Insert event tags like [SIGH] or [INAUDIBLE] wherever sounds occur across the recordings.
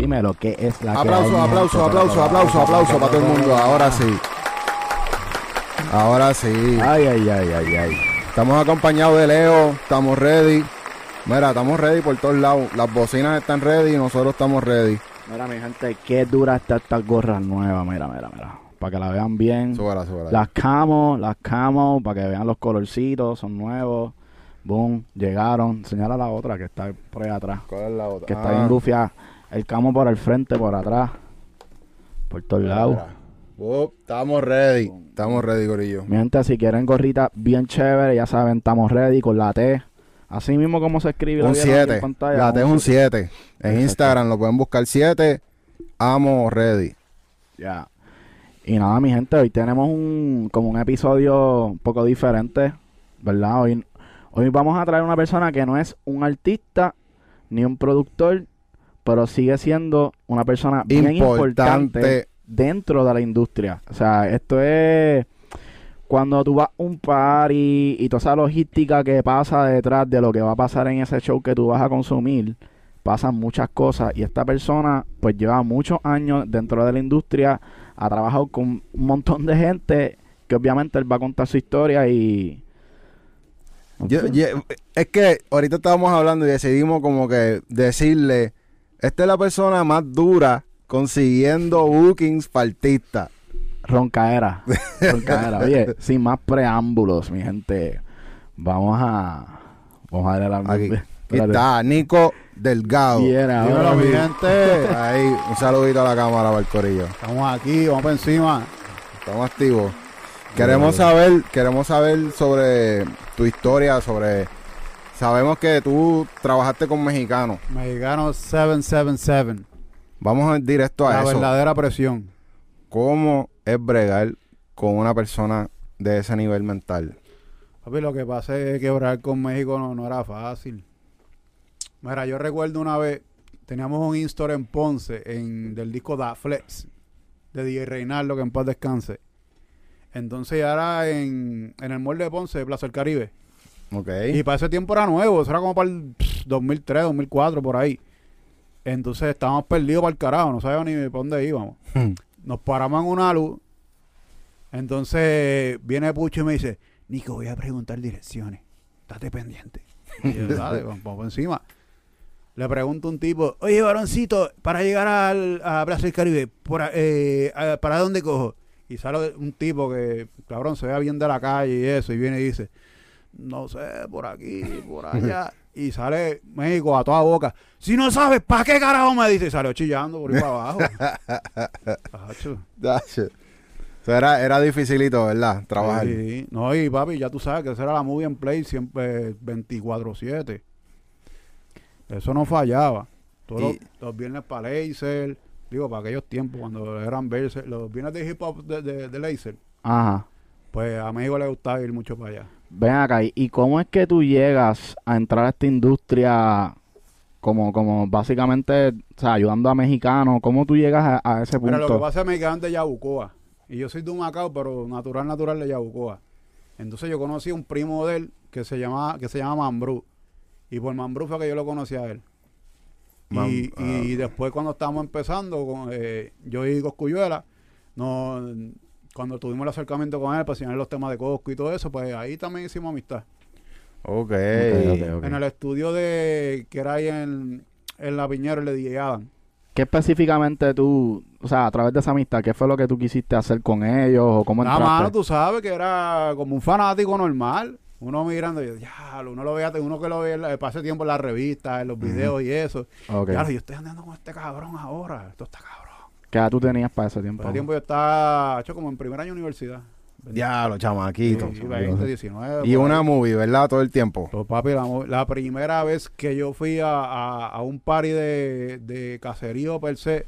Dímelo, ¿qué es la que Aplauso, aplauso, gente? aplauso, aplauso, aplauso para todo el mundo. Ahora sí. Ahora sí. Ay, ay, ay, ay, ay. Estamos acompañados de Leo. Estamos ready. Mira, estamos ready por todos lados. Las bocinas están ready y nosotros estamos ready. Mira, mi gente, qué dura está esta gorra nueva. Mira, mira, mira. Para que la vean bien. Súbela, súbela. Las camo, las camo, para que vean los colorcitos, son nuevos. Boom, llegaron. Señala la otra que está por ahí atrás. ¿Cuál es la otra? Que está Ah, bien gufiada. El camo por el frente, por atrás. Por todos lados. Oh, estamos ready. Estamos ready, gorillo. Mi gente, si quieren gorrita bien chévere, ya saben, estamos ready con la T. Así mismo como se escribe. Un ¿lo vieron aquí en 7. pantalla? La T es un 7. En. Instagram lo pueden buscar 7. Amo ready. Ya. Y nada, mi gente, hoy tenemos un como un episodio un poco diferente, ¿verdad? Hoy, hoy vamos a traer una persona que no es un artista ni un productor, pero sigue siendo una persona bien importante Importante. dentro de la industria. O sea, esto es cuando tú vas a un party y toda esa logística que pasa detrás de lo que va a pasar en ese show que tú vas a consumir, pasan muchas cosas y esta persona pues lleva muchos años dentro de la industria, ha trabajado con un montón de gente que obviamente él va a contar su historia y... Yo- yo- es que ahorita estábamos hablando y decidimos como que decirle, esta es la persona más dura consiguiendo bookings para artistas. Roncaera. [LAUGHS] Roncaera. Oye, sin más preámbulos, mi gente, vamos a... Vamos a darle la... Aquí, [LAUGHS] está Nico Delgado. Dímelo, mi gente. [LAUGHS] Ahí, un saludito a la cámara, Valcorillo. Estamos aquí, vamos para encima. Estamos activos. Queremos saber, queremos saber sobre tu historia, sobre... Sabemos que tú trabajaste con mexicanos. Mexicano 777. Vamos directo a La eso. verdadera presión. ¿Cómo es bregar con una persona de ese nivel mental? Papi, lo que pasa es que bregar con México no, no era fácil. Mira, yo recuerdo una vez, teníamos un in-store en Ponce, en, del disco Da Flex, de DJ Reinaldo, que en paz descanse. Entonces ya era en, en el molde de Ponce, de Plaza del Caribe. Ok. Y para ese tiempo era nuevo, eso era como para el pff, 2003, 2004, por ahí. Entonces estábamos perdidos para el carajo, no sabíamos ni para dónde íbamos. Nos paramos en una luz. Entonces viene Pucho y me dice, Nico, voy a preguntar direcciones. Estate pendiente. Y yo, [LAUGHS] dale, vamos, vamos encima. Le pregunto a un tipo, oye, varoncito, para llegar al, a Plaza del Caribe, por, eh, a- ¿para dónde cojo? Y sale un tipo que, cabrón, se vea bien de la calle y eso, y viene y dice, no sé, por aquí, por [LAUGHS] allá. y sale México a toda boca. Si no sabes, ¿para qué carajo me dice? Y salió chillando por ahí para abajo. [LAUGHS] O sea, era, era dificilito, ¿verdad? Trabajar. Sí, no, y papi, ya tú sabes que esa era la movie en play siempre 24-7. Eso no fallaba. Todos los viernes para Laser, digo, para aquellos tiempos cuando eran Berser, los viernes de hip hop de, de, de Laser, Ajá. pues a México le gustaba ir mucho para allá. Ven acá, ¿y- ¿y cómo es que tú llegas a entrar a esta industria como, como básicamente, o sea, ayudando a mexicanos? ¿Cómo tú llegas a, a ese Pero lo que punto? pasa es que me quedan de Yabucoa. Y yo soy de Humacao, pero natural, natural de Yabucoa. Entonces yo conocí a un primo de él que se llama, que se llama Mambrú. Y por Mambrú fue que yo lo conocí a él. Mam- y, y después cuando estábamos empezando, con, eh, yo y Coscuyuela, no, cuando tuvimos el acercamiento con él para enseñarle los temas de Coscu y todo eso, pues ahí también hicimos amistad. Ok. Ok, ok, ok. En el estudio de que era ahí en, en La Piñera, de DJ Adam. ¿Qué específicamente tú, o sea, a través de esa amistad, qué fue lo que tú quisiste hacer con ellos o cómo Nada más, tú sabes que era como un fanático normal. Uno mirando, y yo, ya, uno lo veía, uno que lo veía en la- pase tiempo en las revistas, en los videos y eso. Ok. Ya, yo estoy andando con este cabrón ahora. Esto está cabrón. ¿Qué edad tú tenías para ese tiempo? Para ese tiempo yo estaba hecho como en primer año de universidad. Ya, los chamaquitos. Sí, 20, 19. Y una ahí. movie, ¿verdad? Todo el tiempo. Pues, papi, la, la primera vez que yo fui a, a- a un party de, de caserío per se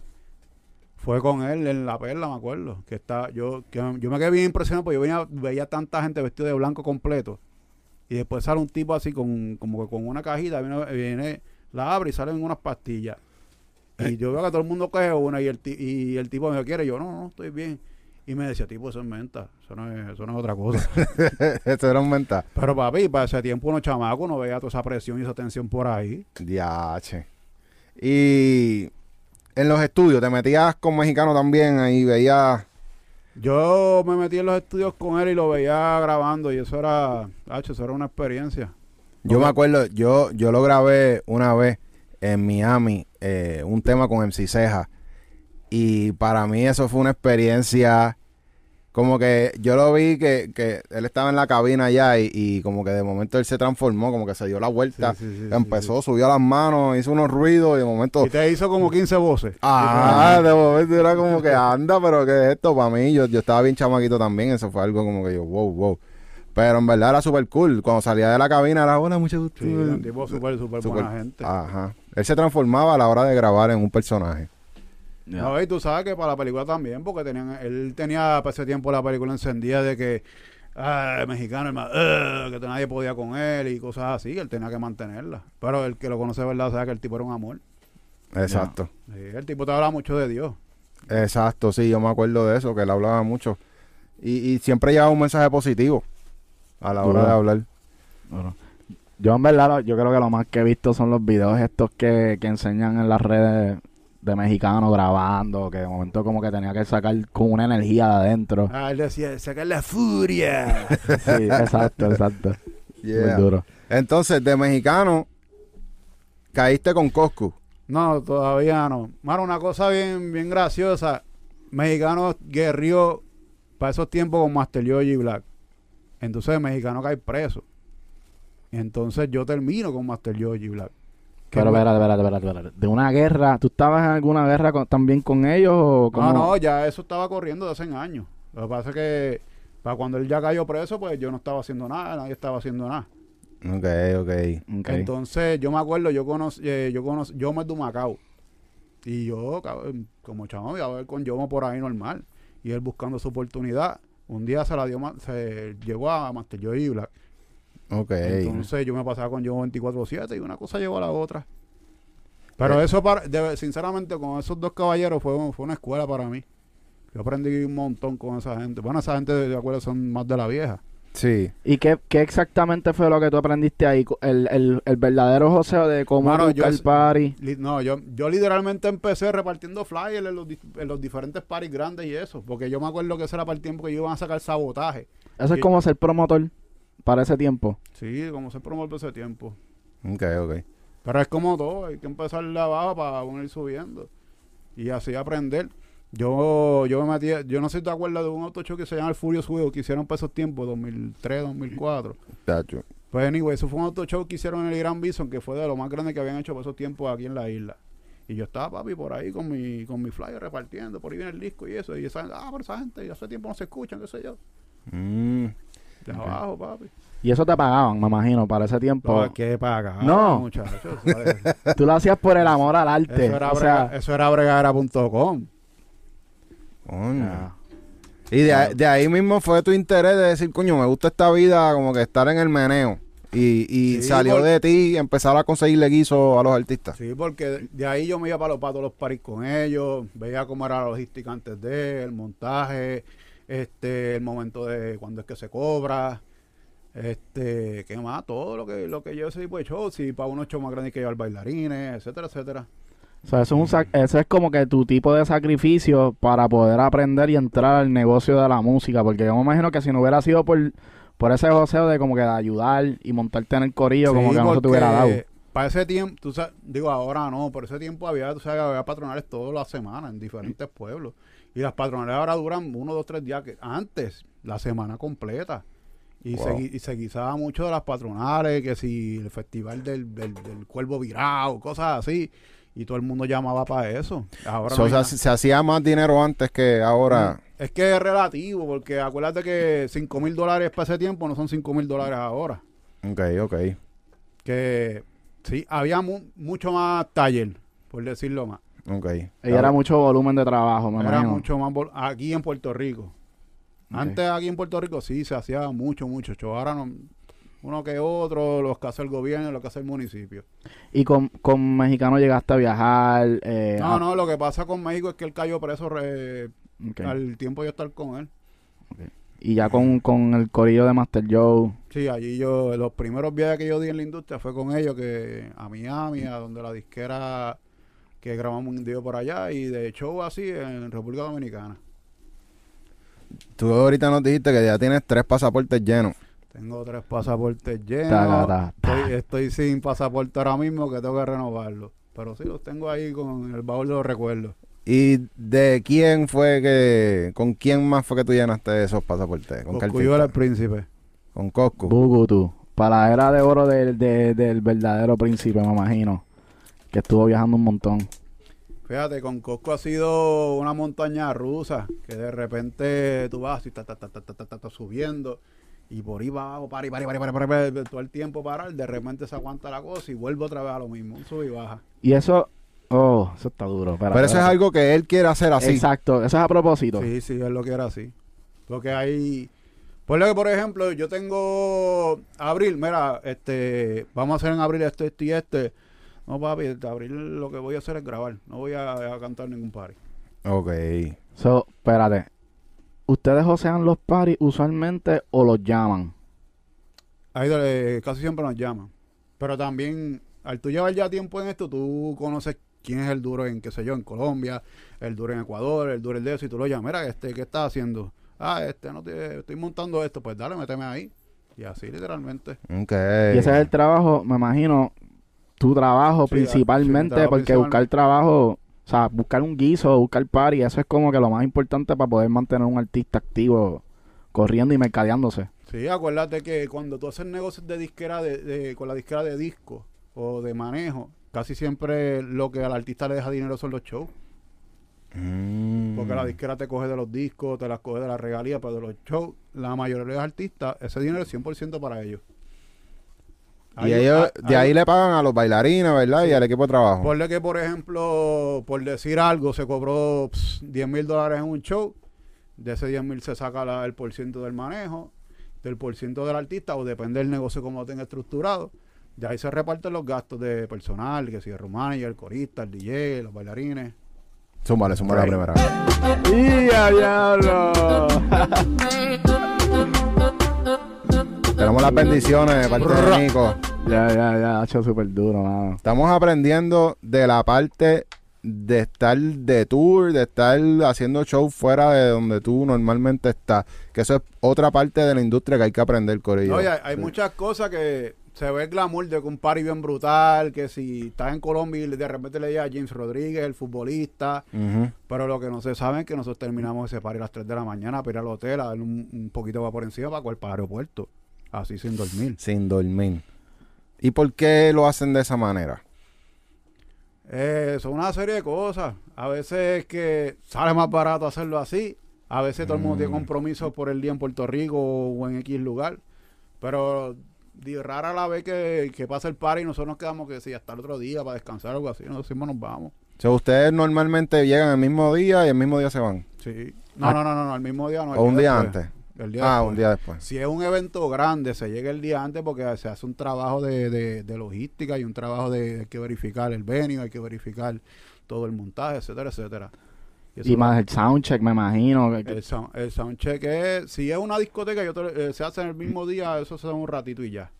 fue con él en La Perla, me acuerdo. Que está, yo, que yo me quedé bien impresionado porque yo venía, veía tanta gente vestida de blanco completo. Y después sale un tipo así con, como que con una cajita, viene, viene, la abre y salen unas pastillas. Y yo veo que todo el mundo coge una y el, y el tipo me quiere. Yo, no, no, estoy bien. Y me decía, tipo, eso es menta. Eso no es, eso no es otra cosa. [LAUGHS] Esto era un mental. Pero papi, para ese tiempo uno chamaco no veía toda esa presión y esa tensión por ahí. Diache. Y en los estudios, te metías con mexicano también, ahí veías... Yo me metí en los estudios con él y lo veía grabando y eso era, hacho, eso era una experiencia. Yo me acuerdo, yo, yo lo grabé una vez en Miami, eh, un tema con MC Ceja. Y para mí eso fue una experiencia como que yo lo vi que, que él estaba en la cabina allá y, y como que de momento él se transformó, como que se dio la vuelta, Sí, sí, sí, sí, empezó, subió las manos, hizo unos ruidos y de momento... Y te hizo como 15 voces. Ah, de momento era como que anda, pero que esto para mí, yo, yo estaba bien chamaquito también, eso fue algo como que yo, wow, wow. Pero en verdad era súper cool. Cuando salía de la cabina era, hola, mucho gusto. Sí, un tipo súper, súper buena gente. Ajá. Él se transformaba a la hora de grabar en un personaje. Ya. No, y tú sabes que para la película también, porque tenían, él tenía para ese tiempo la película encendida de que ah, el mexicano, el ah, que nadie podía con él y cosas así, él tenía que mantenerla. Pero el que lo conoce de verdad sabe que el tipo era un amor. Exacto. Sí, el tipo te habla mucho de Dios. Exacto, sí, yo me acuerdo de eso, que él hablaba mucho. Y, y siempre llevaba un mensaje positivo a la hora Duro. de hablar. Bueno, yo en verdad, yo creo que lo más que he visto son los videos estos que, que enseñan en las redes de mexicanos grabando, que de momento como que tenía que sacar con una energía de adentro. Ah, él decía, sacar la furia. [LAUGHS] Sí, exacto, exacto. Yeah. Muy duro. Entonces, de mexicano, caíste con Coscu. no, todavía no. Mano, una cosa bien, bien graciosa. Mexicano guerrió para esos tiempos con Master Yogi Black. Entonces el mexicano cae preso. Entonces yo termino con Master Yogi Black. Pero espérate, espérate, espérate, espérate. ¿De una guerra? ¿Tú estabas en alguna guerra con- también con ellos o cómo? No, no, ya eso estaba corriendo de hace años. Lo que pasa es que para cuando él ya cayó preso, pues yo no estaba haciendo nada, nadie estaba haciendo nada. Ok, ok. Ok. Entonces, yo me acuerdo, yo conocí, eh, yo conocí, yo me de Macao. Y yo, como chamo, iba a ver con Yomo por ahí normal. Y él buscando su oportunidad. Un día se la dio, se llegó a Master Joy Black. Ok. Entonces yo me pasaba con Yomo 24-7 y una cosa llevó a la otra. Pero Eh. eso, para, de- sinceramente, con esos dos caballeros fue, fue una escuela para mí. Yo aprendí un montón con esa gente. Bueno, esa gente, de acuerdo, son más de la vieja. Sí. ¿Y qué, qué exactamente fue lo que tú aprendiste ahí? El, el, el verdadero joseo de cómo yo el party. Li- No, yo, yo literalmente empecé repartiendo flyers en los, di- en los diferentes parties grandes y eso. Porque yo me acuerdo que ese era para el tiempo que ellos iban a sacar sabotaje. Eso es como ser promotor para ese tiempo. Sí, como se promovió ese tiempo. Ok, ok. Pero es como todo, hay que empezar de abajo para uno ir subiendo. Y así aprender. Yo, yo me metí, yo no sé si te acuerdas de un auto show que se llama el Furious Wheel que hicieron para esos tiempos, 2003, 2004. Tacho. Pues anyway, eso fue un auto show que hicieron en el Gran Bison, que fue de lo más grande que habían hecho por esos tiempos aquí en la isla. Y yo estaba, papi, por ahí con mi, con mi flyer repartiendo, por ahí viene el disco y eso. Y esa, ah, pero esa gente hace tiempo no se escuchan, qué sé yo. Mm. De abajo, papi. Y eso te pagaban, me imagino, para ese tiempo. No, ¿Qué paga? No. [LAUGHS] Tú lo hacías por el amor al arte. eso, era o brega- sea, eso era bregadera.com. Coño. ya. Y de, ahí- de ahí mismo fue tu interés de decir, coño, me gusta esta vida, como que estar en el meneo. Y, y Sí, salió de ti empezar a conseguirle guiso a los artistas. Sí, porque de- ahí yo me iba para los patos los paris con ellos, veía cómo era la logística antes de, el montaje, este, el momento de cuando es que se cobra, este, qué más, todo lo que, lo que ese tipo de shows, si para unos shows más grandes que llevar bailarines, etcétera, etcétera. O sea, eso es, un eso es como que tu tipo de sacrificio para poder aprender y entrar al negocio de la música. Porque yo me imagino que si no hubiera sido por, por ese joseo de como que de ayudar y montarte en el corillo, como que no se te hubiera dado. Para ese tiempo, tú sabes, digo ahora no, por ese tiempo había, tú sabes, había patronales todas las semanas en diferentes pueblos. Y las patronales ahora duran uno, dos, tres días, que antes, la semana completa. Y, Wow. se, y se guisaba mucho de las patronales, que si el festival del, del, del cuervo virado, cosas así. Y todo el mundo llamaba para eso. Ahora So, no hay o sea, se, se hacía más dinero antes que ahora. Es que es relativo, porque acuérdate que 5 mil dólares para ese tiempo no son 5 mil dólares ahora. Ok, ok. que sí, había mu- mucho más taller, por decirlo más. Ok. Y era mucho volumen de trabajo, me Era imagino. mucho más aquí en Puerto Rico. Antes aquí en Puerto Rico sí se hacía mucho, mucho show. Ahora no, uno que otro, los que hace el gobierno, los que hace el municipio. Y con, con mexicano llegaste a viajar. Eh, No, a- no, lo que pasa con México es que él cayó preso re- al tiempo de yo estar con él. Y ya con, con el corillo de Master Joe. Sí, allí yo, los primeros viajes que yo di en la industria fue con ellos, que a Miami, a donde la disquera que grabamos un video por allá y de show así en República Dominicana. Tú ahorita nos dijiste que ya tienes tres pasaportes llenos. Tengo tres pasaportes llenos. Estoy, sin pasaporte ahora mismo que tengo que renovarlo. Pero sí, los tengo ahí con el baúl de los recuerdos. ¿Y de quién fue que... ¿Con quién más fue que tú llenaste esos pasaportes? Con Coscu, era el príncipe. Con Coscu. Bugu, tú. Para la era de oro del, del, verdadero príncipe, me imagino. Que estuvo viajando un montón. Fíjate, con Cosco ha sido una montaña rusa, que de repente tú vas y ta, ta, ta, subiendo, y por ahí va abajo, para, y para, y para, y para, y para, para, todo el tiempo parar, de repente se aguanta la cosa y vuelve otra vez a lo mismo, un sub y baja. Y eso. Oh, eso está duro. Espera, Pero eso es algo que él quiere hacer así. Exacto, eso es a propósito. Sí, sí, él lo quiere así. Porque hay... Ponle que, por ejemplo, yo tengo abril, mira, este, vamos a hacer en abril este, este y este. No, papi, este abril lo que voy a hacer es grabar, no voy a, a cantar ningún party. Ok. So, espérate. ¿Ustedes josean los paris usualmente o los llaman? Ahí eh, casi siempre nos llaman. Pero también, al tú llevar ya tiempo en esto, tú conoces quién es el duro en, qué sé yo, en Colombia, el duro en Ecuador, el duro en de eso, y tú lo llamas, mira, este, ¿qué estás haciendo? Ah, este, no te, estoy montando esto, pues dale, méteme ahí. Y así literalmente. Ok. Y ese es el trabajo, me imagino, tu trabajo Sí, sí, mi principalmente, trabajo porque principal. buscar trabajo, o sea, buscar un guiso, buscar party, eso es como que lo más importante para poder mantener un artista activo, corriendo y mercadeándose. Sí, acuérdate que cuando tú haces negocios de disquera, de, de- con la disquera de disco o de manejo, casi siempre lo que al artista le deja dinero son los shows. Mm. Porque la disquera te coge de los discos, te las coge de la regalía, pero de los shows, la mayoría de los artistas, ese dinero es 100% para ellos. Y Hay- ellos, hay- de hay- ahí le pagan a los bailarines, ¿verdad? Y al equipo de trabajo. Ponle que, por ejemplo, por decir algo, se cobró ps, 10 mil dólares en un show. De ese 10 mil se saca la- el por ciento del manejo, del por ciento del artista, o depende del negocio como lo tenga estructurado. De ahí se reparten los gastos de personal, que si el manager, el corista, el DJ, los bailarines. Zúmbale, zúmbale la primera. ¡Y a diablo! [LAUGHS] Tenemos las bendiciones de parte de Nico. ya, ya, ya, ha hecho súper duro, mano. Estamos aprendiendo de la parte de estar de tour, de estar haciendo show fuera de donde tú normalmente estás. Que eso es otra parte de la industria que hay que aprender, Corillo. Oye, hay, muchas cosas que se ve el glamour de que un party bien brutal, que si estás en Colombia y de repente le llega a James Rodríguez, el futbolista. Pero lo que no se sabe es que nosotros terminamos ese party a las 3 de la mañana para ir al hotel a darle un, un poquito de vapor encima para cual para el aeropuerto. Así sin dormir. Sin dormir. ¿Y por qué lo hacen de esa manera? Eh, son una serie de cosas. A veces es que sale más barato hacerlo así. A veces todo el mundo tiene Mm. compromisos por el día en Puerto Rico o en X lugar. Pero rara la vez que, que pasa el party y nosotros nos quedamos que si hasta el otro día para descansar o algo así. Nosotros mismos nos vamos. O sea, ustedes normalmente llegan el mismo día y el mismo día se van. Sí. No, Ah. no, no, no, no, el mismo día no. o un día después. antes. El día Ah, después. un día después. Si es un evento grande, se llega el día antes porque se hace un trabajo de, de- de logística y un trabajo de hay que verificar el venue, hay que verificar todo el montaje, etcétera, etcétera. Y más el soundcheck, me imagino. el, sound, el soundcheck es, si es una discoteca y otro, eh, se hace en el mismo día, eso se da un ratito y ya.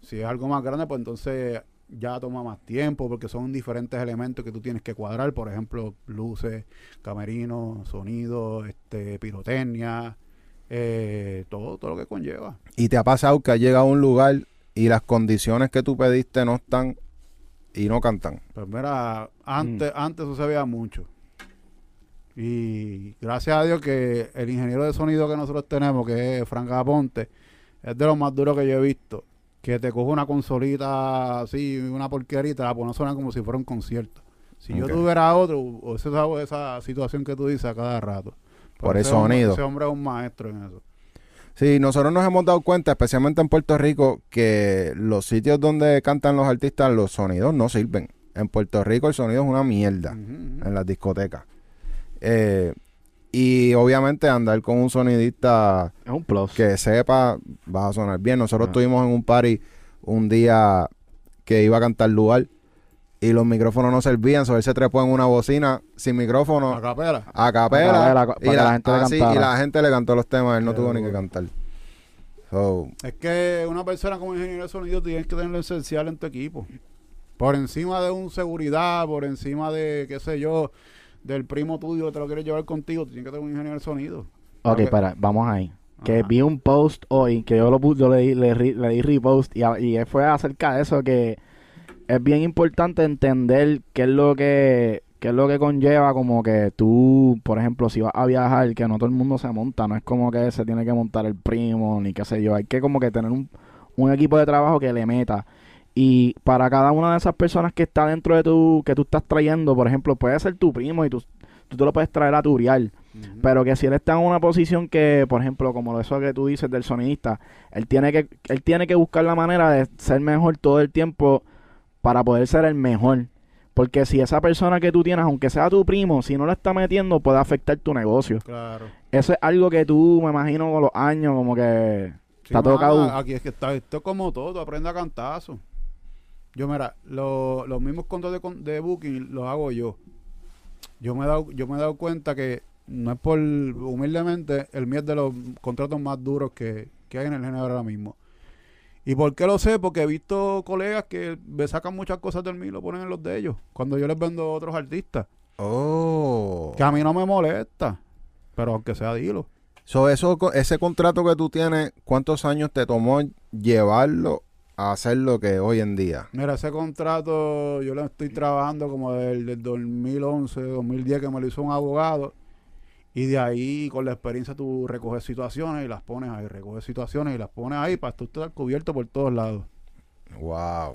Si es algo más grande, pues entonces ya toma más tiempo porque son diferentes elementos que tú tienes que cuadrar, por ejemplo, luces, camerinos, sonido, este, pirotecnia, eh, todo, todo lo que conlleva. ¿Y te ha pasado que has llegado a un lugar y las condiciones que tú pediste no están y no cantan? Pues mira, antes, antes eso se veía mucho. Y gracias a Dios que el ingeniero de sonido que nosotros tenemos, que es Frank Aponte, es de los más duros que yo he visto. Que te coge una consolita así, una te la pone a sonar como si fuera un concierto. Si yo tuviera otro, o esa, esa situación que tú dices a cada rato. Por el ese hombre- sonido. ese hombre es un maestro en eso. Sí, nosotros nos hemos dado cuenta, especialmente en Puerto Rico, que los sitios donde cantan los artistas, los sonidos no sirven. En Puerto Rico el sonido es una mierda en las discotecas. Eh, y obviamente andar con un sonidista Es un plus. que sepa, vas a sonar bien. Nosotros Ah. estuvimos en un party un día que iba a cantar lugar y los micrófonos no servían, so él se trepó en una bocina sin micrófono A capela. a capela, A capela, para y, que la, la gente le ah, sí, y la gente le cantó los temas, él no Qué tuvo ni que cantar. So, Es que una persona como ingeniero de sonido tienes que tener lo esencial en tu equipo. Por encima de un seguridad, por encima de, qué sé yo, del primo tuyo que te lo quieres llevar contigo, tienes que tener un ingeniero de sonido. Ok, para, vamos ahí. Que vi un post hoy que yo lo puse, yo le, le, ri- le di repost y, y fue acerca de eso que es bien importante entender qué es lo que qué es lo que conlleva como que tú, por ejemplo, si vas a viajar, que no todo el mundo se monta, no es como que se tiene que montar el primo ni qué sé yo, hay que como que tener un, un equipo de trabajo que le meta. Y para cada una de esas personas que está dentro de tu, que tú estás trayendo, por ejemplo, puede ser tu primo y tú, tú te lo puedes traer a turial. Ujú. Pero que si él está en una posición que, por ejemplo, como eso que tú dices del sonidista, él tiene que, él tiene que buscar la manera de ser mejor todo el tiempo para poder ser el mejor. Porque si esa persona que tú tienes, aunque sea tu primo, si no lo está metiendo, puede afectar tu negocio. Claro. Eso es algo que tú, me imagino, con los años, como que está mano, tocado. Aquí es que está esto es como todo, tú aprende a cantazo. Yo, mira, lo- los mismos contratos de, de booking los hago yo. Yo me, he dado, yo me he dado cuenta que no es por, humildemente, el mío es de los contratos más duros que, que hay en el género ahora mismo. ¿Y por qué lo sé? Porque he visto colegas que me sacan muchas cosas del mío y lo ponen en los de ellos. Cuando yo les vendo a otros artistas. Oh. Que a mí no me molesta. Pero aunque sea dilo. So, eso, ese contrato que tú tienes, ¿cuántos años te tomó llevarlo a hacer lo que hoy en día? Mira, ese contrato yo lo estoy trabajando como del, del 2011, 2010 que me lo hizo un abogado. Y de ahí, con la experiencia, tú recoges situaciones y las pones ahí. Recoges situaciones y las pones ahí para tú estar cubierto por todos lados. Wow.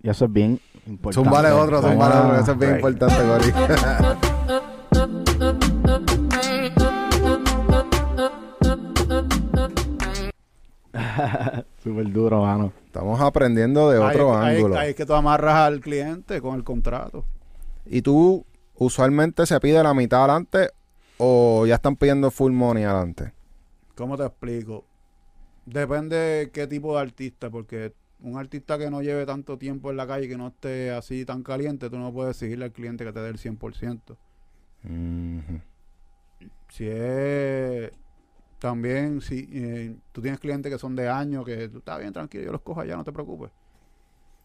Y eso es bien importante. Zumbale otro, zumbale otro. Eso es bien Right. importante, Gori. [LAUGHS] Súper duro, mano. Estamos aprendiendo de otro ahí, ahí- ángulo. ahí es que tú amarras al cliente con el contrato. ¿Y tú usualmente se pide la mitad adelante o ya están pidiendo full money adelante? ¿Cómo te explico? Depende de qué tipo de artista, porque un artista que no lleve tanto tiempo en la calle, que no esté así tan caliente, tú no puedes exigirle al cliente que te dé el 100%. Ujú. Si es también, si eh, tú tienes clientes que son de años, que tú estás bien tranquilo, yo los cojo allá, no te preocupes.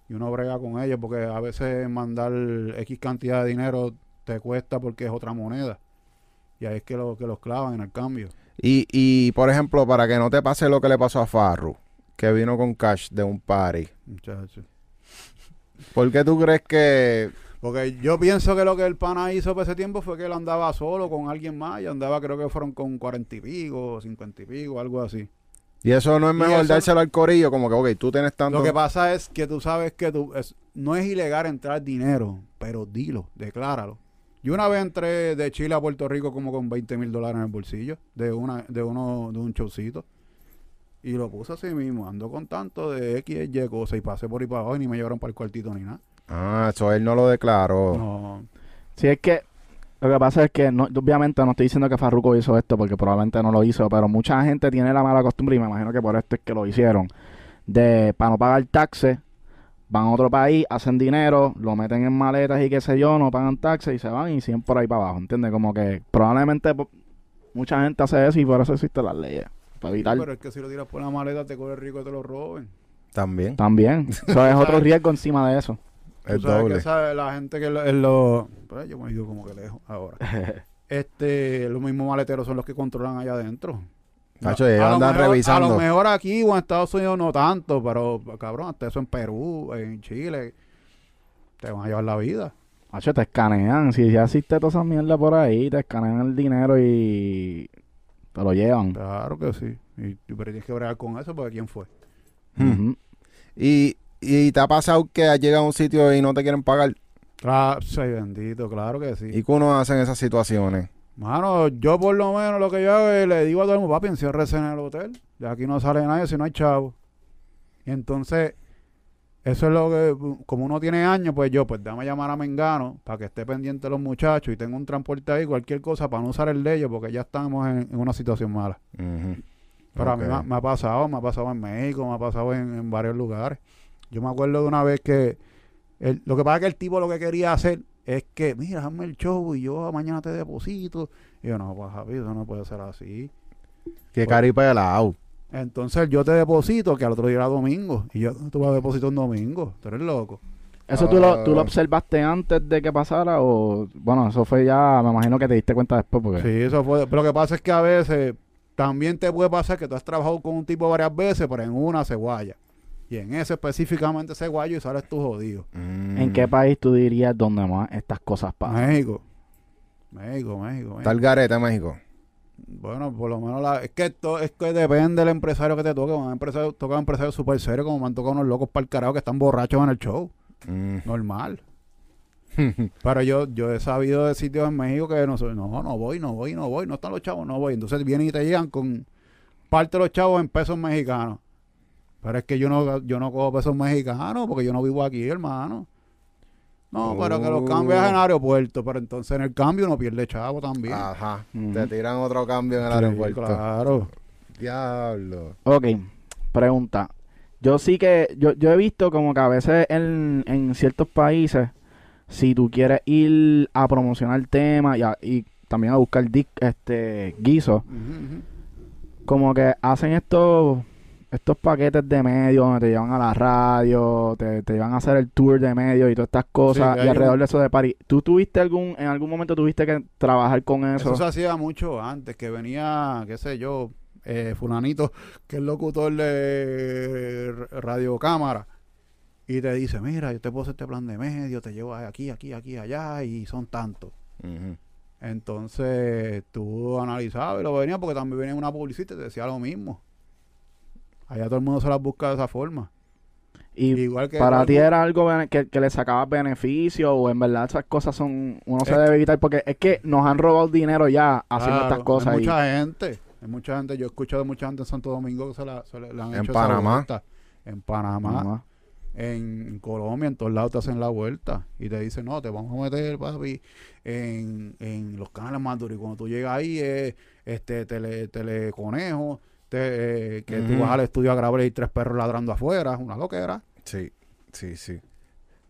Y uno brega con ellos, porque a veces mandar X cantidad de dinero te cuesta porque es otra moneda. Y ahí es que, lo, que los clavan en el cambio. Y, y, por ejemplo, para que no te pase lo que le pasó a Farru, que vino con cash de un party, Muchachos. ¿por qué tú crees que Porque yo pienso que lo que el pana hizo por ese tiempo fue que él andaba solo con alguien más y andaba, creo que fueron con cuarenta y pico, cincuenta y pico, algo así. Y eso no es mejor dárselo al corillo, como que, ok, tú tienes tanto. Lo que pasa es que tú sabes que tú, es- no es ilegal entrar dinero, pero dilo, decláralo. Yo una vez entré de Chile a Puerto Rico como con 20 mil dólares en el bolsillo de una de uno de un showcito. Y lo puse así mismo, ando con tanto de X, Y cosas y pasé por ahí para abajo y ni me llevaron para el cuartito ni nada. Ah, eso él no lo declaró. No, Sí, es que lo que pasa es que no, obviamente no estoy diciendo que Farruko hizo esto porque probablemente no lo hizo, pero mucha gente tiene la mala costumbre y me imagino que por esto es que lo hicieron de para no pagar taxes van a otro país, hacen dinero, lo meten en maletas y qué sé yo, no pagan taxes y se van y siguen por ahí para abajo, ¿entiendes? Como que probablemente mucha gente hace eso y por eso existen las leyes, para evitar pero es que si lo tiras por la maleta te corre rico y te lo roben. También. también. [LAUGHS] Eso es otro riesgo encima de eso. Tú Es sabes doble. que esa- la gente que lo, en pues yo me digo como que lejos ahora. [LAUGHS] este, los mismos maleteros son los que controlan allá adentro. Nacho, ellos A lo andan mejor- A revisando. lo mejor aquí o en Estados Unidos no tanto, pero cabrón, hasta eso en Perú, en Chile, te van a llevar la vida. Macho, te escanean. Si ya existe toda esa mierda por ahí, te escanean el dinero y te lo llevan. Claro que sí. Y, pero tienes que bregar con eso porque quién fue. Ujú. Y, y te ha pasado que has llegado a un sitio y no te quieren pagar. Claro, soy bendito, claro que sí. ¿Y qué uno hace en esas situaciones? Mano, yo por lo menos lo que yo hago es le digo a todo el mundo, papi, enciérrese en el hotel. De aquí no sale nadie si no hay chavo. Y entonces, eso es lo que, como uno tiene años, pues yo, pues dame llamar a Mengano para que esté pendiente de los muchachos y tenga un transporte ahí, cualquier cosa, para no usar el de ellos, porque ya estamos en, en una situación mala. Ujú. Pero a mí me, ha- me ha pasado, me ha pasado en México, me ha pasado en, en varios lugares. Yo me acuerdo de una vez que el- lo que pasa es que el tipo lo que quería hacer es que, mira, hazme el show y yo mañana te deposito. Y yo, no, pues Javi, eso no puede ser así. Qué caripelado. Entonces yo te deposito, que al otro día era domingo. Y yo, tú vas a depositar un domingo. Tú eres loco. ¿Eso tú, lo, tú lo Ah. observaste antes de que pasara o...? Bueno, eso fue ya... Me imagino que te diste cuenta después porque... Sí, eso fue. Pero lo que pasa es que a veces también te puede pasar que tú has trabajado con un tipo varias veces, pero en una se guaya. Y en ese específicamente se guayo y sales tú jodido. ¿En qué país tú dirías donde más estas cosas pasan? México. México, México, Está el México. garete México. Bueno, por lo menos la, es que esto es que depende del empresario que te toque. Un empresario toca empresarios súper serios, como me han tocado unos locos para el carajo que están borrachos en el show. Mm. Normal. [LAUGHS] Pero yo, yo he sabido de sitios en México que no, soy- no, no voy, no voy, no voy, no están los chavos, no voy. Entonces vienen y te llegan con parte de los chavos en pesos mexicanos. Pero es que yo no, yo no cojo pesos mexicanos porque yo no vivo aquí, hermano. No, pero que los Oh. cambias en aeropuerto, pero entonces en el cambio uno pierde chavo también. Ajá. Te tiran otro cambio en el Sí, aeropuerto. Claro. Diablo. Ok, pregunta. Yo sí que, yo, yo he visto como que a veces en, en ciertos países, si tú quieres ir a promocionar temas y, a- y también a buscar disc- este ujú. como que hacen estos estos paquetes de medios donde te llevan a la radio, te, te llevan a hacer el tour de medios y todas estas cosas y alrededor un- de eso de París. ¿Tú tuviste algún, en algún momento tuviste que trabajar con eso? Eso se hacía mucho antes, que venía, qué sé yo, eh, fulanito, que es locutor de radio cámara, y te dice, mira, yo te puedo hacer este plan de medio, te llevo aquí, aquí, aquí, allá, y son tantos. Entonces tú analizabas y lo venía porque también venía una publicista y te decía lo mismo. Allá todo el mundo se las busca de esa forma. y Igual que para ti era algo que, que le sacabas beneficio o en verdad esas cosas son uno se Es- debe evitar porque es que nos han robado dinero ya haciendo Claro, estas cosas Hay y mucha gente, hay mucha gente. Yo he escuchado de mucha gente en Santo Domingo que se la, se le han En hecho esa Panamá. vuelta. En Panamá. Mamá. en Colombia, en todos lados te hacen la vuelta y te dicen, no, te vamos a meter, papi, en, en los canales más duros. Y cuando tú llegas ahí, es este, tele, teleconejo, te, eh, que tú Ujú. vas al estudio a grabar y hay tres perros ladrando afuera, una loquera. Sí, sí, sí.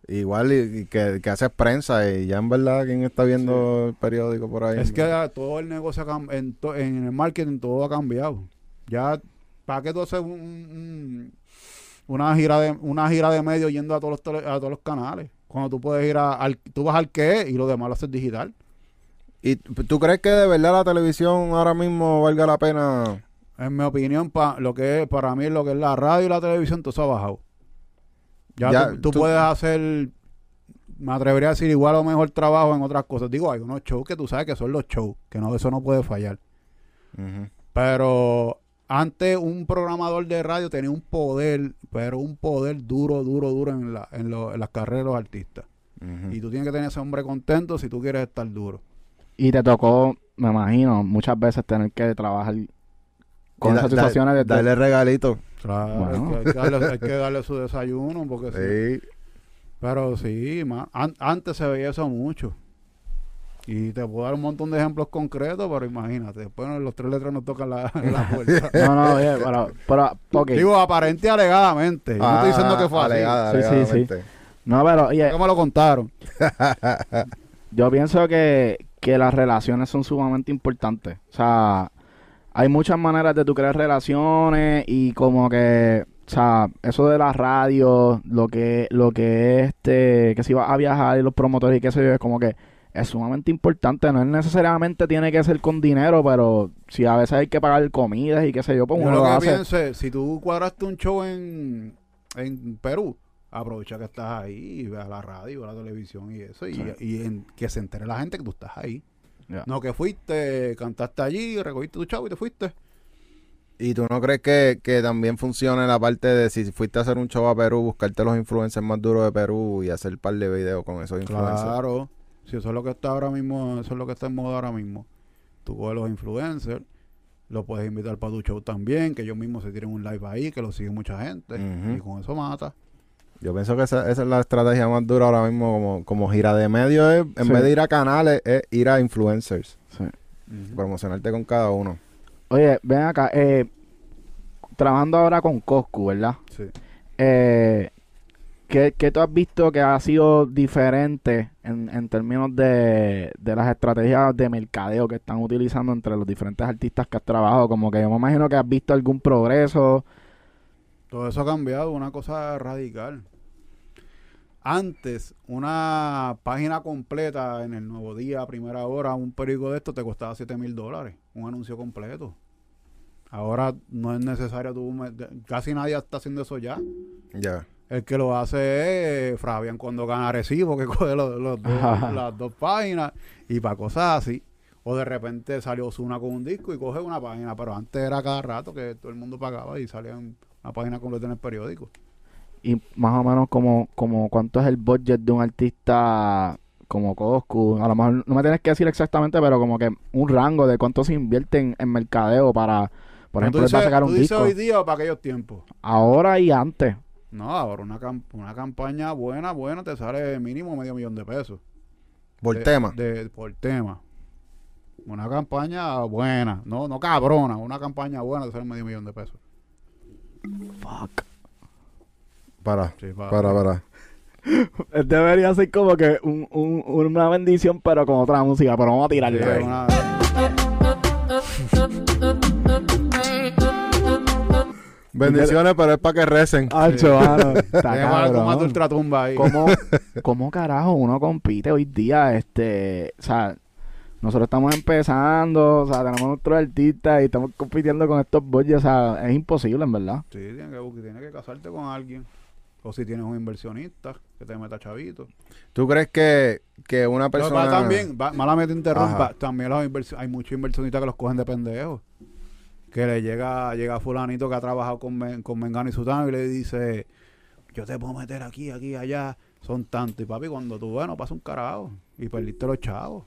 Igual y, y que, que haces prensa y ya en verdad quien está viendo el periódico por ahí. Es que todo el negocio, en, to- en el marketing todo ha cambiado. Ya, ¿para qué tú haces un- un- una gira de una gira de medio yendo a todos los tele- a todos los canales? Cuando tú puedes ir a, al, tú vas al que y lo demás lo haces digital. ¿Y tú crees que de verdad la televisión ahora mismo valga la pena? En mi opinión, pa, lo que es, para mí lo que es la radio y la televisión, todo se ha bajado. Ya, Ya, tú, tú tú- puedes hacer, me atrevería a decir igual o mejor trabajo en otras cosas. Digo, hay unos shows que tú sabes que son los shows, que no, eso no puede fallar. Pero antes un programador de radio tenía un poder, pero un poder duro, duro, duro en, la, en, lo- en las carreras de los artistas. Y tú tienes que tener ese hombre contento si tú quieres estar duro. y te tocó me imagino muchas veces tener que trabajar con da- esas da- situaciones de Darle regalito. Claro, Bueno. hay, que, hay que darle, hay que darle su desayuno, porque sí. Sí. Pero sí, an- antes se veía eso mucho. Y te puedo dar un montón de ejemplos concretos, pero imagínate, después los tres letras nos tocan la, [LAUGHS] la puerta. [LAUGHS] no no oye, pero. Digo, aparente y alegadamente. Yo no estoy diciendo que fue así. Ah, Alegada, Sí, sí, sí. no pero oye ¿Cómo me lo contaron? [LAUGHS] Yo pienso que, que las relaciones son sumamente importantes. O sea, hay muchas maneras de tú crear relaciones y como que, o sea, eso de la radio, lo que, lo que es este, que si vas a viajar y los promotores y qué sé yo, es como que es sumamente importante. No es necesariamente tiene que ser con dinero, pero si a veces hay que pagar comidas y qué sé yo, pues uno lo lo que hace. pienso es, si tú cuadraste un show en, en Perú, aprovecha que estás ahí y ve a la radio, a la televisión y eso, y, Sí. y en- que se entere la gente que tú estás ahí. No que fuiste, cantaste allí, recogiste tu chavo y te fuiste. ¿Y tú no crees que, que también funcione la parte de si fuiste a hacer un show a Perú, buscarte los influencers más duros de Perú y hacer un par de videos con esos influencers? Claro, si eso es lo que está ahora mismo, eso es lo que está en moda ahora mismo. Tú coges los influencers, los puedes invitar para tu show también, que ellos mismos se tiren un live ahí, que lo sigue mucha gente, y con eso mata. Yo pienso que esa, esa es la estrategia más dura ahora mismo como, como gira de medio. Es, en Sí. vez de ir a canales, es ir a influencers. Sí. Promocionarte con cada uno. Oye, ven acá, eh, trabajando ahora con Coscu, ¿verdad? Sí. Eh, ¿qué, qué tú has visto que ha sido diferente en, en términos de, de las estrategias de mercadeo que están utilizando entre los diferentes artistas que has trabajado? Como que yo me imagino que has visto algún progreso. Todo eso ha cambiado, una cosa radical. Antes, una página completa en el Nuevo Día, a primera hora, un periódico de esto te costaba 7 mil dólares, un anuncio completo. Ahora no es necesario, tú, casi nadie está haciendo eso ya. Ya. El que lo hace es Fabián cuando gana Recibo, que [LAUGHS] coge los, los dos- las dos páginas y para cosas así. O de repente salió Osuna con un disco y coge una página, pero antes era cada rato que todo el mundo pagaba y salía una página completa en el periódico. Y más o menos como, como cuánto es el budget de un artista como Coscu. A lo mejor no me tienes que decir exactamente, pero como que un rango de cuánto se invierte en, en mercadeo para, por ejemplo, ¿Tú sacar tú un dices disco. hoy día o para aquellos tiempos? Ahora y antes. No, ahora una, cam- una campaña buena, buena, te sale mínimo medio millón de pesos. Por De- tema. de- por tema. Una campaña buena, no, no cabrona, una campaña buena te sale medio millón de pesos. Fuck. Para, Sí, pa- para, para. [LAUGHS] Debería ser como que un, un- una bendición, pero con otra música. Pero vamos a tirarle. Sí, una- Bendiciones, pero es para que recen. Hacho, mano, [LAUGHS] está ultratumba ahí. ¿Cómo, [LAUGHS] ¿Cómo carajo uno compite hoy día? Este, o sea, nosotros estamos empezando, o sea, tenemos nuestros artistas y estamos compitiendo con estos boys, o sea, es imposible, en verdad. Sí, tienes que, buscar- tienes que casarte con alguien. O si tienes un inversionista que te meta chavito. ¿Tú crees que, que una Pero persona... va también, va, malamente interrumpa, Ajá. también los inversi- hay muchos inversionistas que los cogen de pendejos. Que le llega, llega fulanito que ha trabajado con, Men- con Mengano y Sutano y le dice, yo te puedo meter aquí, aquí, allá, son tantos. Y papi, cuando tú, bueno, pasa un carajo y perdiste los chavos.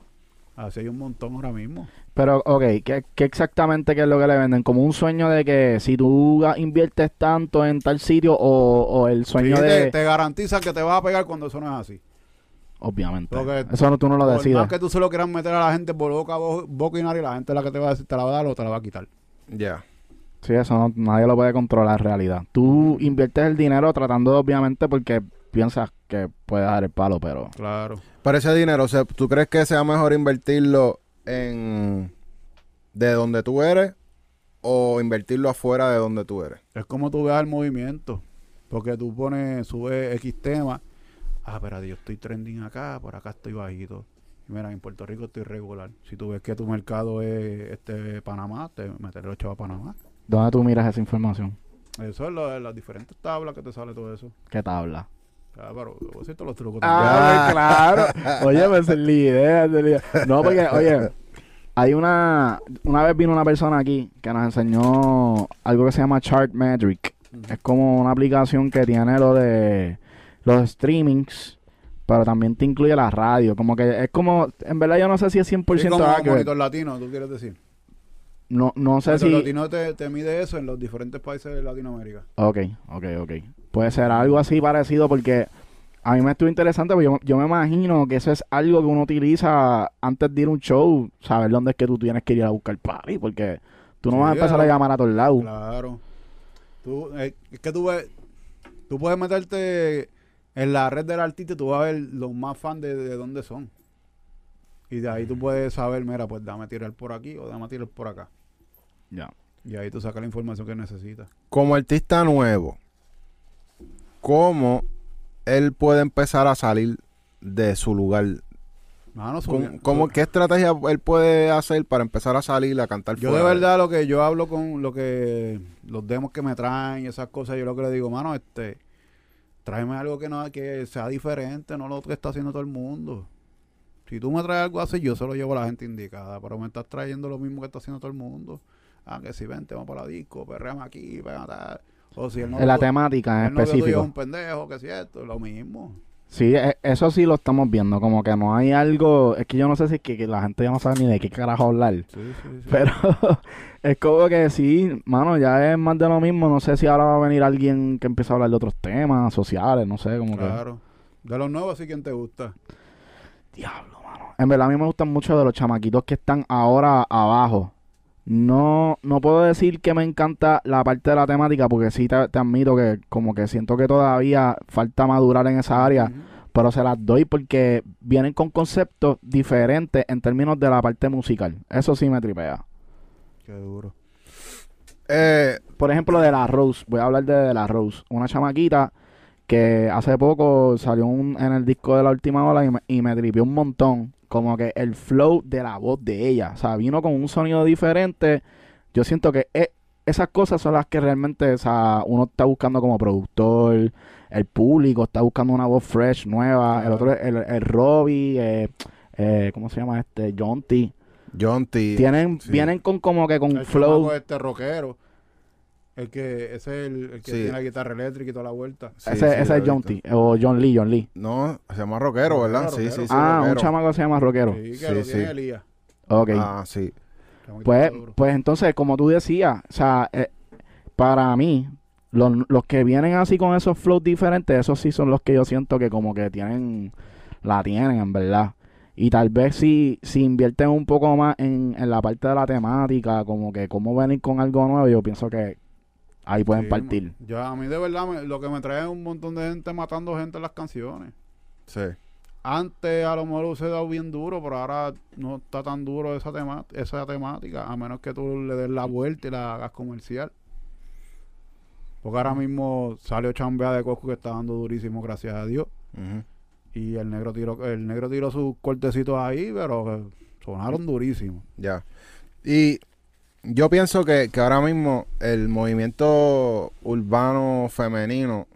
Así hay un montón ahora mismo. Pero, ok, ¿qué, qué exactamente qué es lo que le venden? ¿Como un sueño de que si tú inviertes tanto en tal sitio o, o el sueño Sí, de... te, te garantiza que te vas a pegar cuando eso no es así. Obviamente. Porque Eso no, tú no lo decides. más que tú se lo quieras meter a la gente por boca, bo- boca y nariz, la gente es la que te va a decir, te la va a dar o te la va a quitar. Ya. Sí, eso no- nadie lo puede controlar en realidad. Tú inviertes el dinero tratando de, obviamente, porque piensas que puede dar el palo, pero... Claro. Para ese dinero, o sea, ¿tú crees que sea mejor invertirlo en... de donde tú eres o invertirlo afuera de donde tú eres? Es como tú veas el movimiento. Porque tú pones, subes X tema. Ah, espérate, yo estoy trending acá, por acá estoy bajito. Y mira, en Puerto Rico estoy regular. Si tú ves que tu mercado es este Panamá, te meteré los chavos a Panamá. ¿Dónde tú miras esa información? Eso es lo de las diferentes tablas que te sale todo eso. ¿Qué tabla? Ah, pero los trucos. Ah, claro. [LAUGHS] Oye, pues es la idea, es la idea. No, porque, oye, hay una... Una vez vino una persona aquí que nos enseñó algo que se llama Chartmetric. Es como una aplicación que tiene lo de los streamings, pero también te incluye la radio. Como que es como... En verdad yo no sé si es 100% Sí, como accurate. monitor latino, tú quieres decir. No, no sé Monitor si... latino te, te mide eso en los diferentes países de Latinoamérica. Ok, ok, ok. Puede ser algo así parecido porque a mí me estuvo interesante porque yo, yo me imagino que eso es algo que uno utiliza antes de ir a un show, saber dónde es que tú tienes que ir a buscar party, porque tú no Sí, vas a empezar a llamar a todos lados. Claro. Tú, eh, es que tú ves, tú puedes meterte en la red del artista y tú vas a ver los más fans de, de dónde son. Y de ahí tú puedes saber, mira, pues dame tirar por aquí o dame tirar por acá. Ya. Y ahí tú sacas la información que necesitas. Como artista nuevo, ¿cómo él puede empezar a salir de su lugar? Mano, ¿Cómo, qué estrategia él puede hacer para empezar a salir a cantar Yo de verdad lo que yo hablo con lo que los demos que me traen y esas cosas, yo lo que le digo, mano, este, tráeme algo que no que sea diferente, no lo que está haciendo todo el mundo. Si tú me traes algo así, yo se lo llevo a la gente indicada, pero me estás trayendo lo mismo que está haciendo todo el mundo. Ah, que si vente, vamos para la disco, perreamos aquí, tal. O si el la temática en el tuyo es específico. un pendejo, que si esto, lo mismo. Sí, e- eso sí lo estamos viendo, como que no hay algo, es que yo no sé si es que, que la gente ya no sabe ni de qué carajo hablar. Sí, sí, sí. Pero [LAUGHS] es como que sí, mano, ya es más de lo mismo. No sé si ahora va a venir alguien que empiece a hablar de otros temas sociales, no sé, como claro. De los nuevos, sí, ¿quién te gusta? que. Diablo, mano. En verdad, a mí me gustan mucho de los chamaquitos que están ahora abajo. No, no puedo decir que me encanta la parte de la temática, porque sí te, te admito que, como que siento que todavía falta madurar en esa área, pero se las doy porque vienen con conceptos diferentes en términos de la parte musical. Eso sí me tripea. Qué duro. Eh, por ejemplo, de la Rose, voy a hablar de, de la Rose, una chamaquita que hace poco salió un, en el disco de la última ola y me, y me tripió un montón. Como que el flow de la voz de ella. O sea, vino con un sonido diferente. Yo siento que e- esas cosas son las que realmente o sea, uno está buscando como productor. El público está buscando una voz fresh, nueva. El otro, el, el Robbie, eh, eh, ¿cómo se llama este? John T. John T. Tienen, sí. vienen con como que con El flow. este rockero. El que, ese es el, el que Sí. tiene la guitarra eléctrica y toda la vuelta. Sí, ese sí, ese es John. T. O John Lee, John Lee. No, se llama rockero, ¿verdad? Rockero, sí, sí, rockero. sí. ah, un rockero. chamaco que se llama Rockero. Sí, que Sí, lo sí. tiene Elías. Ok. Ah, sí. Pues, pues entonces, como tú decías, o sea, eh, para mí, los, los que vienen así con esos flows diferentes, esos sí son los que yo siento que como que tienen, la tienen, en verdad. Y tal vez si, si invierten un poco más en, en la parte de la temática, como que cómo venir con algo nuevo, yo pienso que ahí pueden Sí, partir. man. Ya, a mí de verdad me- lo que me trae es un montón de gente matando gente en las canciones. Sí. Antes a lo mejor hubiese dado bien duro, pero ahora no está tan duro esa, tema, esa temática, a menos que tú le des la vuelta y la hagas comercial. Porque ahora mismo salió Chambea de Cosco que está dando durísimo, gracias a Dios. Y el negro tiró, el negro tiró sus cortecitos ahí, pero que sonaron durísimos. Ya. Y yo pienso que, que ahora mismo el movimiento urbano femenino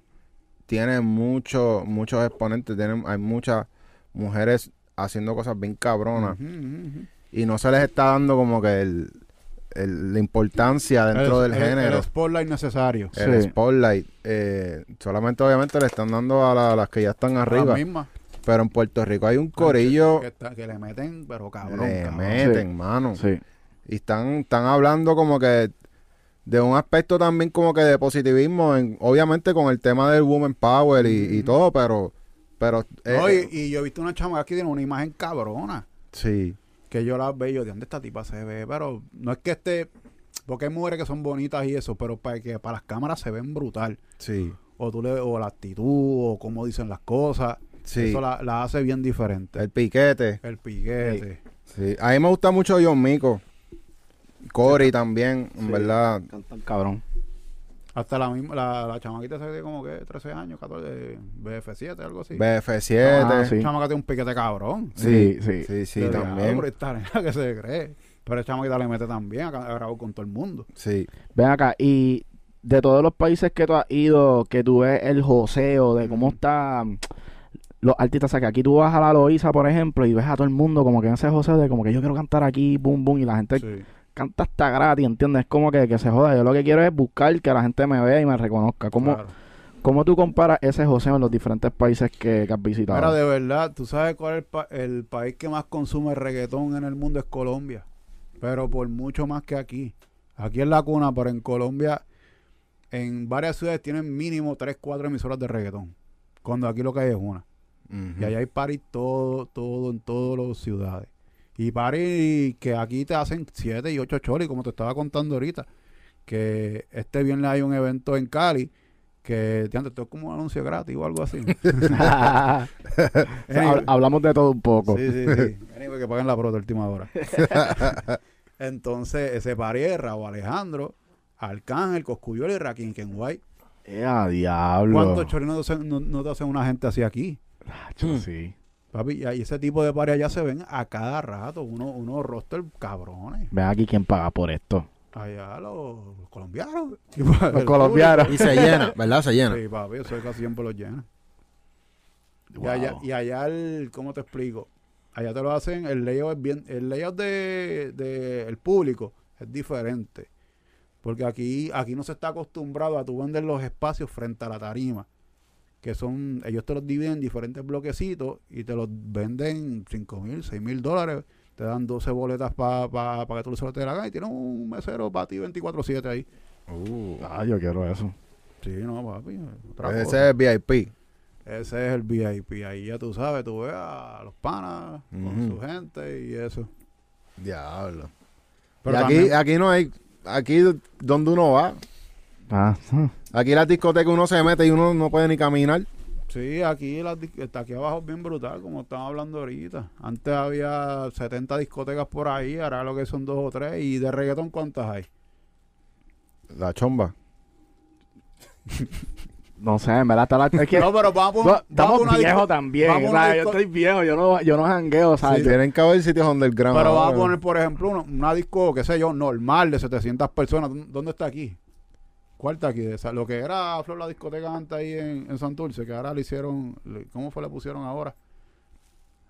tiene muchos muchos exponentes. Tienen, hay muchas mujeres haciendo cosas bien cabronas. Y no se les está dando como que el, el- la importancia dentro El- del el- género. El spotlight necesario. El Sí. spotlight. eh, solamente obviamente le están dando a, la- a las que ya están arriba. Las mismas. Pero en Puerto Rico hay un corillo Que, está- que le meten, pero cabrón. le cabrón. meten, mano. Sí. Y están, están hablando como que de un aspecto también como que de positivismo, en, obviamente con el tema del woman power y, y todo, pero... pero eh, No, eh, y, y yo he visto una chama que tiene una imagen cabrona. sí, Que yo la veo ¿de dónde esta tipa se ve? Pero no es que esté... Porque hay mujeres que son bonitas y eso, pero para que para las cámaras se ven brutal. sí, O tú le, o la actitud, o cómo dicen las cosas. sí. Eso la, la hace bien diferente. El piquete. El piquete. Sí. A mí me gusta mucho John Mico. Cory también, en Sí. verdad. Cantan cabrón. Hasta la misma, la, la chamaquita se ve como que 13 años, 14, BF7, algo así. BF7. Ah, sí. La chamaquita tiene un piquete cabrón. Sí, sí. Sí, sí, digo, también. "Ah, pero esta nena que se cree. Pero el chamaquita le mete también, ha, grabado con todo el mundo. Sí. Ven acá, y de todos los países que tú has ido, que tú ves el joseo, de cómo están los artistas, o sea, que aquí tú vas a la Loíza, por ejemplo, y ves a todo el mundo como que en ese joseo de como que yo quiero cantar aquí, boom, boom, y la gente Sí. Canta hasta gratis, ¿entiendes? Es como que, que se joda. Yo lo que quiero es buscar que la gente me vea y me reconozca. ¿Cómo, claro. ¿cómo tú comparas ese joseo en los diferentes países que, que has visitado? Mira, de verdad, tú sabes cuál es el, pa- el país que más consume reggaetón en el mundo es Colombia. Pero por mucho más que aquí. Aquí es la cuna, pero en Colombia, en varias ciudades tienen mínimo 3, 4 emisoras de reggaetón. Cuando aquí lo que hay es una. Y allá hay party todo, todo, en todas las ciudades. Y party que aquí te hacen 7 y 8 cholis, como te estaba contando ahorita. Que este viernes hay un evento en Cali que te esto es como un anuncio gratis o algo así. [LAUGHS] [LAUGHS] Hablamos de todo un poco. Sí, sí, sí. [LAUGHS] Anyway, que paguen la prota última hora. Entonces, ese party es Raúl Alejandro, Arcángel, Coscuyol y Raquín Kenway. Eh, diablo. ¿Cuántos chorinos no, te hacen- no- no te hacen una gente así aquí? Tacho, sí. Papi, y ahí ese tipo de party allá se ven a cada rato, unos unos roster cabrones. Ven aquí quién paga por esto. Allá los, los colombianos. [LAUGHS] Los colombianos. Y se llena, ¿verdad? Se llena. Sí, papi, eso casi siempre los llena. Y allá, y allá el, ¿cómo te explico? Allá te lo hacen, el layout es bien, el layout de, de el público es diferente. Porque aquí, aquí no se está acostumbrado a tú vender los espacios frente a la tarima. Que son, ellos te los dividen en diferentes bloquecitos y te los venden 5 mil, 6 mil dólares. Te dan 12 boletas para que tú lo te la gana y tienes un mesero para ti 24-7 ahí. Uh, Ah, yo quiero eso. Sí, no, papi. otra ese cosa. es VIP. Ese es el VIP. Ahí ya tú sabes, tú ves a los panas con su gente y eso. Diablo. Pero y aquí, también- aquí no hay, aquí donde uno va. Aquí las discotecas uno se mete y uno no puede ni caminar. Sí, aquí, las está aquí abajo es bien brutal, como estamos hablando ahorita. Antes había 70 discotecas por ahí, ahora lo que son dos o tres. ¿Y de reggaetón cuántas hay? La chomba. No sé, en verdad está la... Es que No, pero vamos, no, vamos a estamos una disco- viejos también. vamos o yo estoy viejo, yo no, yo no jangueo, ¿sabes? Tienen que haber sitios underground. Pero vamos a poner, por ejemplo, una, una disco, qué sé yo, normal de 700 personas. ¿Dó- ¿Dónde está aquí? ¿Cuál está aquí? Esa- lo que era Flor la discoteca antes ahí en, en Santurce, que ahora le hicieron, ¿cómo fue le pusieron ahora?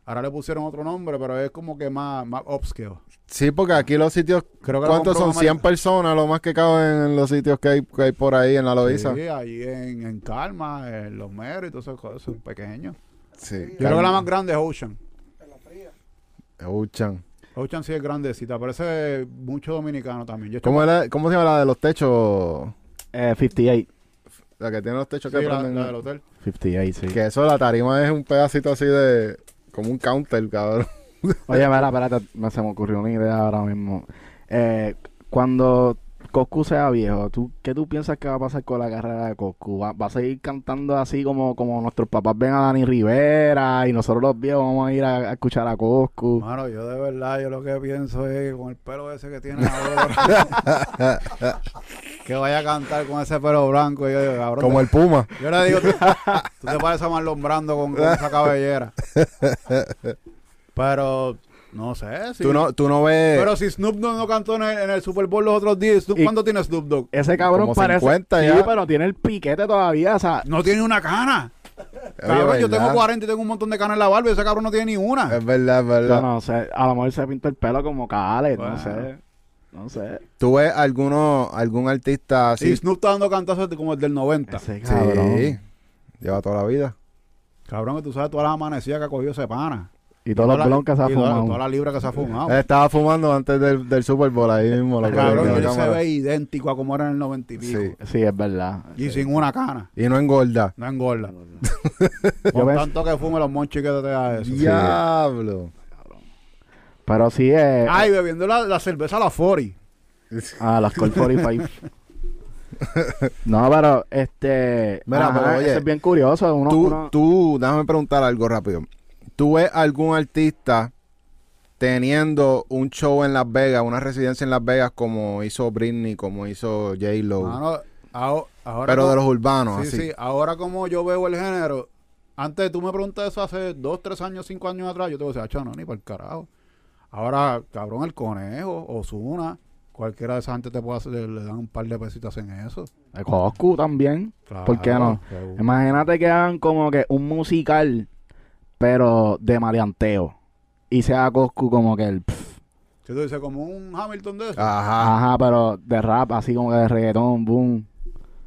Ahora le pusieron otro nombre, pero es como que más, más upscale. Sí, porque aquí los sitios. Creo que ¿Cuántos son? una 100 marca- personas, lo más que caben en los sitios que hay, que hay por ahí en la Loiza. Sí, ahí en, en Calma, en Los Meros y todas esas cosas, pequeños. Sí. Yo creo que la más grande es Ocean. Escuchan. Ocean sí es grandecita, parece mucho dominicano también. Yo ¿Cómo, era- ¿Cómo se llama la de los techos? Eh, 58. La que tiene los techos sí, que la, prenden. la del hotel. 58, sí. Que eso, la tarima es un pedacito así de. Como un counter, cabrón. Oye, mira, espérate, me, se me ocurrió una idea ahora mismo. Eh, cuando Coscu sea viejo, ¿tú, ¿qué tú piensas que va a pasar con la carrera de Coscu? ¿Va, va a seguir cantando así como, como nuestros papás ven a Dani Rivera y nosotros los viejos vamos a ir a, a escuchar a Coscu? Mano, yo de verdad, yo lo que pienso es que con el pelo ese que tiene [LAUGHS] ahora, que vaya a cantar con ese pelo blanco. Y yo digo, cabrón, Como el Puma. yo le digo, tú, [LAUGHS] tú te pareces a Marlon Brando con, con esa cabellera. [LAUGHS] Pero, no sé. Si, Tú no, tú no ves. Pero si Snoop Dogg no cantó en el, en el Super Bowl los otros días, Snoop- Y- ¿cuánto tiene Snoop Dogg? Ese cabrón Como parece... 50 sí, pero tiene el piquete todavía, o sea... No tiene una cana. Oye, Cabrón, yo tengo 40 y tengo un montón de canas en la barba y ese cabrón no tiene ni una. Es verdad, es Yo verdad. no sé, a lo mejor se pinta el pelo como Khaled, Bueno. no sé. No sé. ¿Tú ves alguno, algún artista Sí, así? Snoop está dando cantazos como el del 90. Ese cabrón. Sí. Lleva toda la vida. Cabrón, que tú sabes todas las amanecidas que ha cogido ese pana. Y todos los Todas las- bloncos se ha fumado. Todas las libras que se ha fumado. Él estaba fumando antes del, del Super Bowl ahí mismo. Lo Cabrón, que- él se ve idéntico a como era en el 90 y pico. Sí. Sí, es verdad. Y sin una cana. Y no engorda. No engorda. Ves- tanto que fume los monchis que te da eso. Diablo. Pero sí es... Ay, bebiendo la, la cerveza la Fori. Ah, las Colt 45. [LAUGHS] no, pero este. Mira, ajá, pero, oye, eso es bien curioso. Uno, Tú, uno- tú, déjame preguntar algo rápido. ¿Tú ves algún artista teniendo un show en Las Vegas, una residencia en Las Vegas como hizo Britney, como hizo J-Lo? Mano, aho- ahora pero como- de los urbanos, sí, así. sí. Ahora como yo veo el género, antes tú me preguntas eso hace dos, tres años, cinco años atrás, yo te voy a decir, "Acho, no, ni por el carajo. Ahora, cabrón, el conejo, Osuna, cualquiera de esa gente te puede hacer, le dan un par de pesitos en eso. el Coscu también. ¿Por qué no? Imagínate que hagan como que un musical, pero de maleanteo. Y sea Coscu como que el. pff, Si tú dices como un Hamilton de eso, Ajá. ajá, pero de rap, así como que de reggaetón, boom.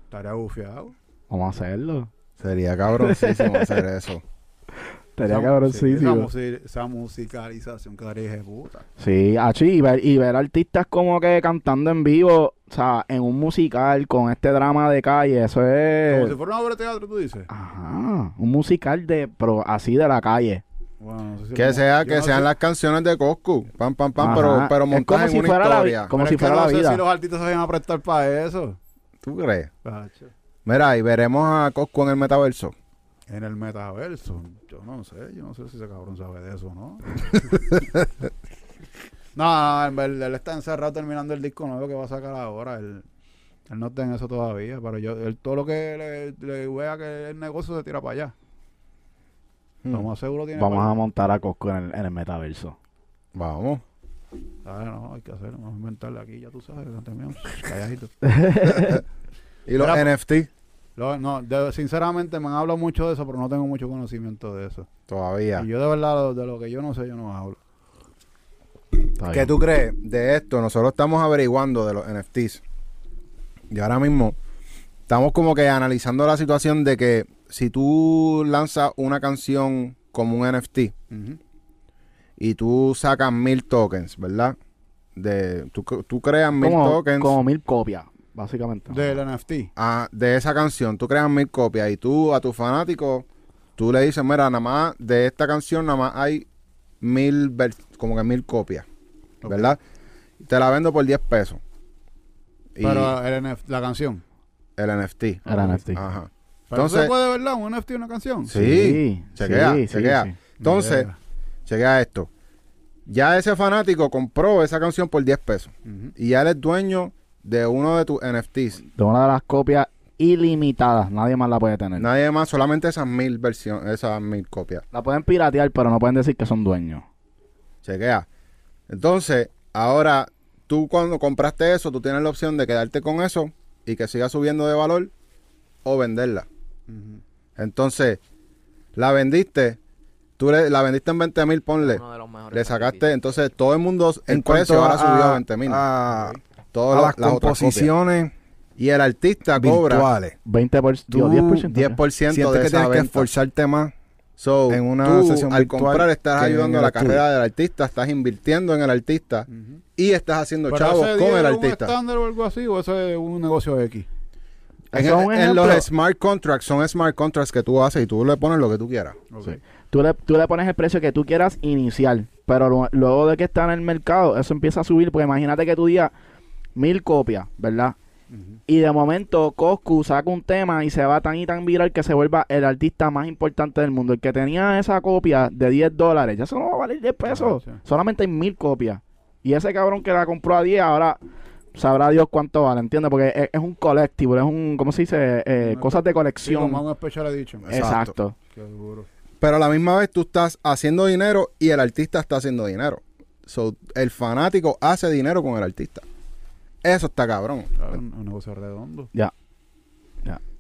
estaría bufiado. Vamos a hacerlo. Sería cabroncísimo hacer eso. Estaría Esa- cabroncísimo. sí, esa, musi- esa musicalización quedaría de puta. Sí, achi, y ver, y ver artistas como que cantando en vivo, o sea, en un musical con este drama de calle, eso es... Como si fuera una obra de teatro, tú dices. Ajá, un musical de, pero así de la calle. Bueno, no sé si Que sea, que no sean sé- las canciones de Coscu. Pam, pam, pam, pero, Ajá, pero es montadas como en si una fuera la vi- historia. como Pero si es que fuera no la sé vida. si los artistas se vayan a prestar para eso. ¿Tú crees? Tacho. Mira, y veremos a Coscu en el metaverso. En el metaverso, yo no sé, yo no sé si ese cabrón sabe de eso o [LAUGHS] no. no, en verdad, él está encerrado terminando el disco nuevo que va a sacar ahora. Él, él no está en eso todavía, pero yo, él, todo lo que le, le vea que el negocio se tira para allá. Hmm. Lo más seguro tiene. Vamos para a montar a Cosco en el, en el metaverso. Vamos. Ah, no, hay que hacerlo, vamos a inventarle aquí, ya tú sabes. [LAUGHS] Calladito. [LAUGHS] Y los Mira, NFT Lo- no, de- sinceramente me han hablado mucho de eso, pero no tengo mucho conocimiento de eso. todavía. Y yo de verdad, lo- de lo que yo no sé, yo no hablo. ¿Qué tú crees de esto? Nosotros estamos averiguando de los NFTs. Y ahora mismo estamos como que analizando la situación de que si tú lanzas una canción como un NFT y tú sacas mil tokens, ¿verdad? De, tú, tú creas mil como, tokens como mil copias, básicamente. Del NFT. ah, de esa canción, tú creas mil copias y tú a tu fanático, tú le dices, mira, nada más de esta canción nada más hay mil, como que mil copias. ¿verdad? Te la vendo por 10 pesos. Y Pero el NF la canción. el NFT. Era NFT. Ajá. Pero Entonces- ¿se puede verdad un NFT una canción? Sí. chequea, chequea. Ni Entonces, chequea esto. Ya ese fanático compró esa canción por 10 pesos. Y ya él es dueño de uno de tus NFTs. De una de las copias ilimitada. Nadie más la puede tener. Nadie más, solamente esas mil versiones, esas mil copias. La pueden piratear, pero no pueden decir que son dueños. Chequea. Entonces, ahora, tú cuando compraste eso, tú tienes la opción de quedarte con eso y que siga subiendo de valor o venderla. Entonces, la vendiste, tú le- la vendiste en 20 mil, ponle. Uno de los mejores Le sacaste, sacrificios. entonces todo el mundo en, precio ahora a- subió a 20 mil. Todas a las, las composiciones Y el artista cobra virtuales. 20%, por, Tú, digo, 10%. 10% Sientes de que esa tienes que esforzarte más. So, en una tú, sesión al virtual comprar estás ayudando a la estudio. carrera del artista, estás invirtiendo en el artista y estás haciendo Pero chavos ese con día el es un artista. estándar o algo así o eso es un negocio X? En, en los smart contracts son smart contracts que tú haces y tú le pones lo que tú quieras. Sí. Tú le, tú le pones el precio que tú quieras inicial, pero lo- luego de que está en el mercado, eso empieza a subir, porque imagínate que tú digas mil copias, ¿verdad? Y de momento Coscu saca un tema y se va tan y tan viral que se vuelva el artista más importante del mundo. El que tenía esa copia de 10 dólares, ya eso no va a valer 10 pesos. Ah, sí. Solamente hay mil copias. Y ese cabrón que la compró a 10, ahora sabrá Dios cuánto vale, ¿entiendes? Porque es, es un colectivo, es un, ¿cómo se dice? Eh, Una- cosas de Sí, colección. como un special edition. Exacto. Exacto. Qué duro. Pero a la misma vez tú estás haciendo dinero y el artista está haciendo dinero. So, el fanático hace dinero con el artista. Eso está cabrón. Claro, un, negocio redondo.